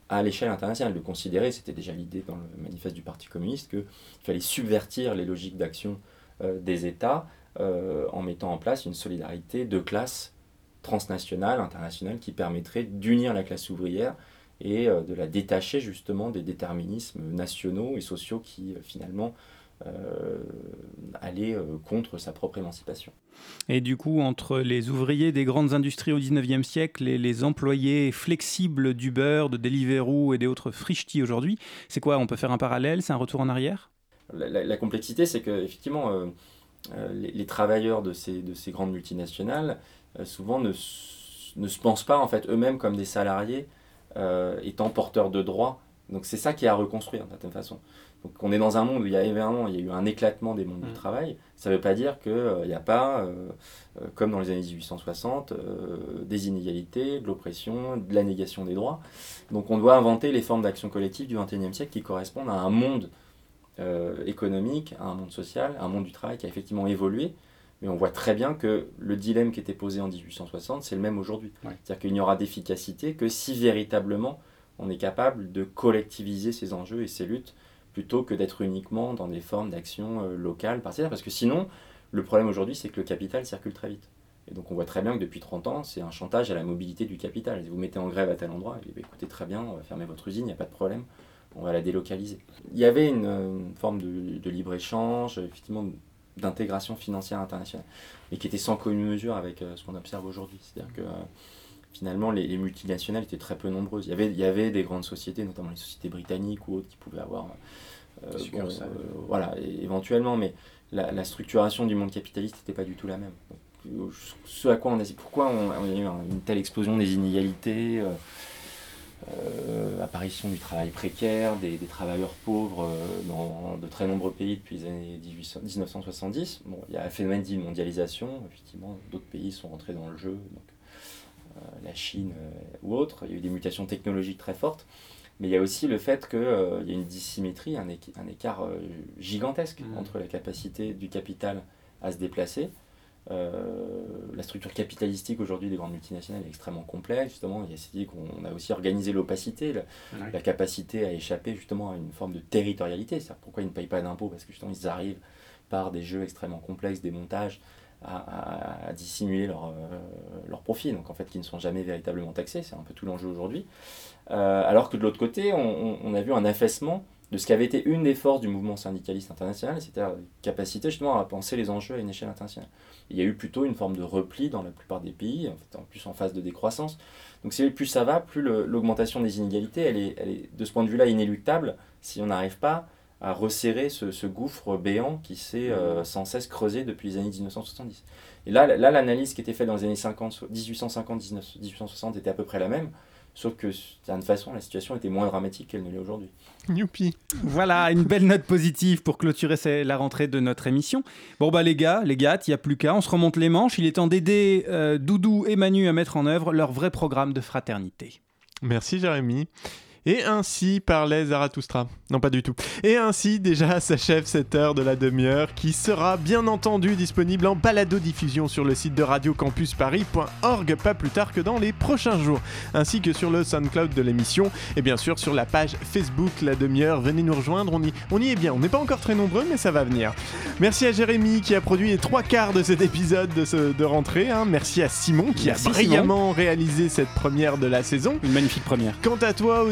à l'échelle internationale, de considérer, c'était déjà l'idée dans le manifeste du Parti communiste, qu'il fallait subvertir les logiques d'action euh, des États euh, en mettant en place une solidarité de classe transnationale, internationale, qui permettrait d'unir la classe ouvrière et euh, de la détacher justement des déterminismes nationaux et sociaux qui euh, finalement euh, allaient euh, contre sa propre émancipation. Et du coup, entre les ouvriers des grandes industries au 19e siècle et les employés flexibles d'Uber, de Deliveroo et des autres frichtis aujourd'hui, c'est quoi? On peut faire un parallèle? C'est un retour en arrière? La, la- la complexité, c'est que effectivement, euh, euh, les, les travailleurs de ces, de ces grandes multinationales, souvent ne, ne se pensent pas en fait eux-mêmes comme des salariés euh, étant porteurs de droits. Donc c'est ça qui est à reconstruire d'une certaine façon. Donc on est dans un monde où il y a évidemment il y a eu un éclatement des mondes du travail. Ça ne veut pas dire qu'il n'y a pas, euh, euh, comme dans les années 1860, euh, des inégalités, de l'oppression, de la négation des droits. Donc on doit inventer les formes d'action collective du XXIe siècle qui correspondent à un monde euh, économique, à un monde social, à un monde du travail qui a effectivement évolué. Mais on voit très bien que le dilemme qui était posé en 1860, c'est le même aujourd'hui. C'est-à-dire qu'il n'y aura d'efficacité que si véritablement on est capable de collectiviser ces enjeux et ces luttes plutôt que d'être uniquement dans des formes d'action euh, locales, particulières. Parce que sinon, le problème aujourd'hui, c'est que le capital circule très vite. Et donc on voit très bien que depuis 30 ans, c'est un chantage à la mobilité du capital. Vous mettez en grève à tel endroit, eh écoutez très bien, on va fermer votre usine, il n'y a pas de problème, on va la délocaliser. Il y avait une, euh, une forme de, de libre-échange, effectivement d'intégration financière internationale, mais qui était sans commune mesure avec euh, ce qu'on observe aujourd'hui. C'est-à-dire que euh, finalement, les, les multinationales étaient très peu nombreuses. Il y, avait, il y avait des grandes sociétés, notamment les sociétés britanniques ou autres, qui pouvaient avoir. euh, euh, voilà, et- éventuellement, mais la, la structuration du monde capitaliste n'était pas du tout la même. Donc, ce à quoi on a. Pourquoi on, on a eu un- une telle explosion des inégalités euh, euh, apparition du travail précaire, des, des travailleurs pauvres euh, dans de très nombreux pays depuis les années 1800 1970. Bon, il y a un phénomène d'mondialisation, effectivement, d'autres pays sont rentrés dans le jeu, donc, euh, la Chine ou autres. Il y a eu des mutations technologiques très fortes, mais il y a aussi le fait qu'il y a une dissymétrie, un, écart euh, gigantesque entre la capacité du capital à se déplacer la structure capitalistique aujourd'hui des grandes multinationales est extrêmement complexe. Justement, il y a idée qu'on a aussi organisé l'opacité, la, Ouais. la capacité à échapper justement à une forme de territorialité. C'est-à-dire pourquoi ils ne payent pas d'impôts? Parce que justement, ils arrivent par des jeux extrêmement complexes, des montages, à, à- à dissimuler leur, euh, leur profit, donc en fait qui ne sont jamais véritablement taxés. C'est un peu tout l'enjeu aujourd'hui. Euh, alors que de l'autre côté, on, on- on a vu un affaissement de ce qui avait été une des forces du mouvement syndicaliste international, c'est-à-dire la capacité justement à penser les enjeux à une échelle internationale. Il y a eu plutôt une forme de repli dans la plupart des pays, en, fait, en plus en phase de décroissance. Donc plus ça va, plus l'augmentation des inégalités, elle est, elle est de ce point de vue-là inéluctable si on n'arrive pas à resserrer ce, ce gouffre béant qui s'est euh, sans cesse creusé depuis les années 1970. Et là, là l'analyse qui était faite dans les années 50, 1850, 19 1860 était à peu près la même, sauf que d'une certaine façon, la situation était moins dramatique qu'elle ne l'est aujourd'hui. Youpi Voilà, une belle note positive pour clôturer la rentrée de notre émission. Bon bah les gars, les gars, il n'y a plus qu'à, on se remonte les manches. Il est temps d'aider euh, Doudou et Manu à mettre en œuvre leur vrai programme de fraternité. Merci Jérémy. Et ainsi parlait Zarathustra. Non, pas du tout. Et ainsi déjà s'achève cette heure de la demi-heure qui sera bien entendu disponible en balado-diffusion sur le site de radiocampusparis.org pas plus tard que dans les prochains jours, ainsi que sur le SoundCloud de l'émission et bien sûr sur la page Facebook La Demi-heure. Venez nous rejoindre, on y, on y est bien. On n'est pas encore très nombreux, mais ça va venir. Merci à Jérémy qui a produit les trois quarts de cet épisode de, ce- de rentrée. hein. Merci à Simon qui Merci, a brillamment réalisé cette première de la saison. Une magnifique première. Quant à toi,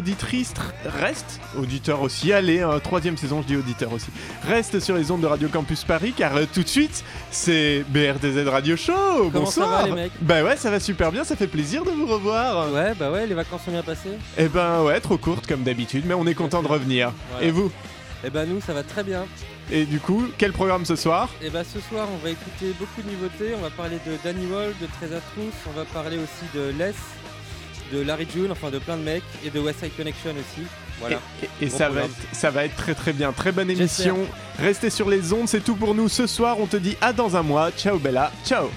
reste, auditeur aussi, allez, euh, troisième saison, je dis auditeur aussi, reste sur les ondes de Radio Campus Paris, car euh, tout de suite, c'est BRTZ Radio Show Comment ça Bonsoir va, les mecs? Bah ouais, ça va super bien, ça fait plaisir de vous revoir Ouais, bah ouais, les vacances sont bien passées. Eh ben ouais, trop courtes comme d'habitude, mais on est content de revenir. Voilà. Et vous? Eh ben nous, ça va très bien. Et du coup, quel programme ce soir? Et bah ce soir, on va écouter beaucoup de nouveautés. On va parler de Danny Wall, de Treza Truth, on va parler aussi de Les, de Larry June, enfin de plein de mecs, et de West Side Connection aussi. Voilà. Et, et Bon ça, va être, ça va être très très bien. Très bonne émission. Restez sur les ondes, c'est tout pour nous ce soir. On te dit à dans un mois. Ciao Bella, ciao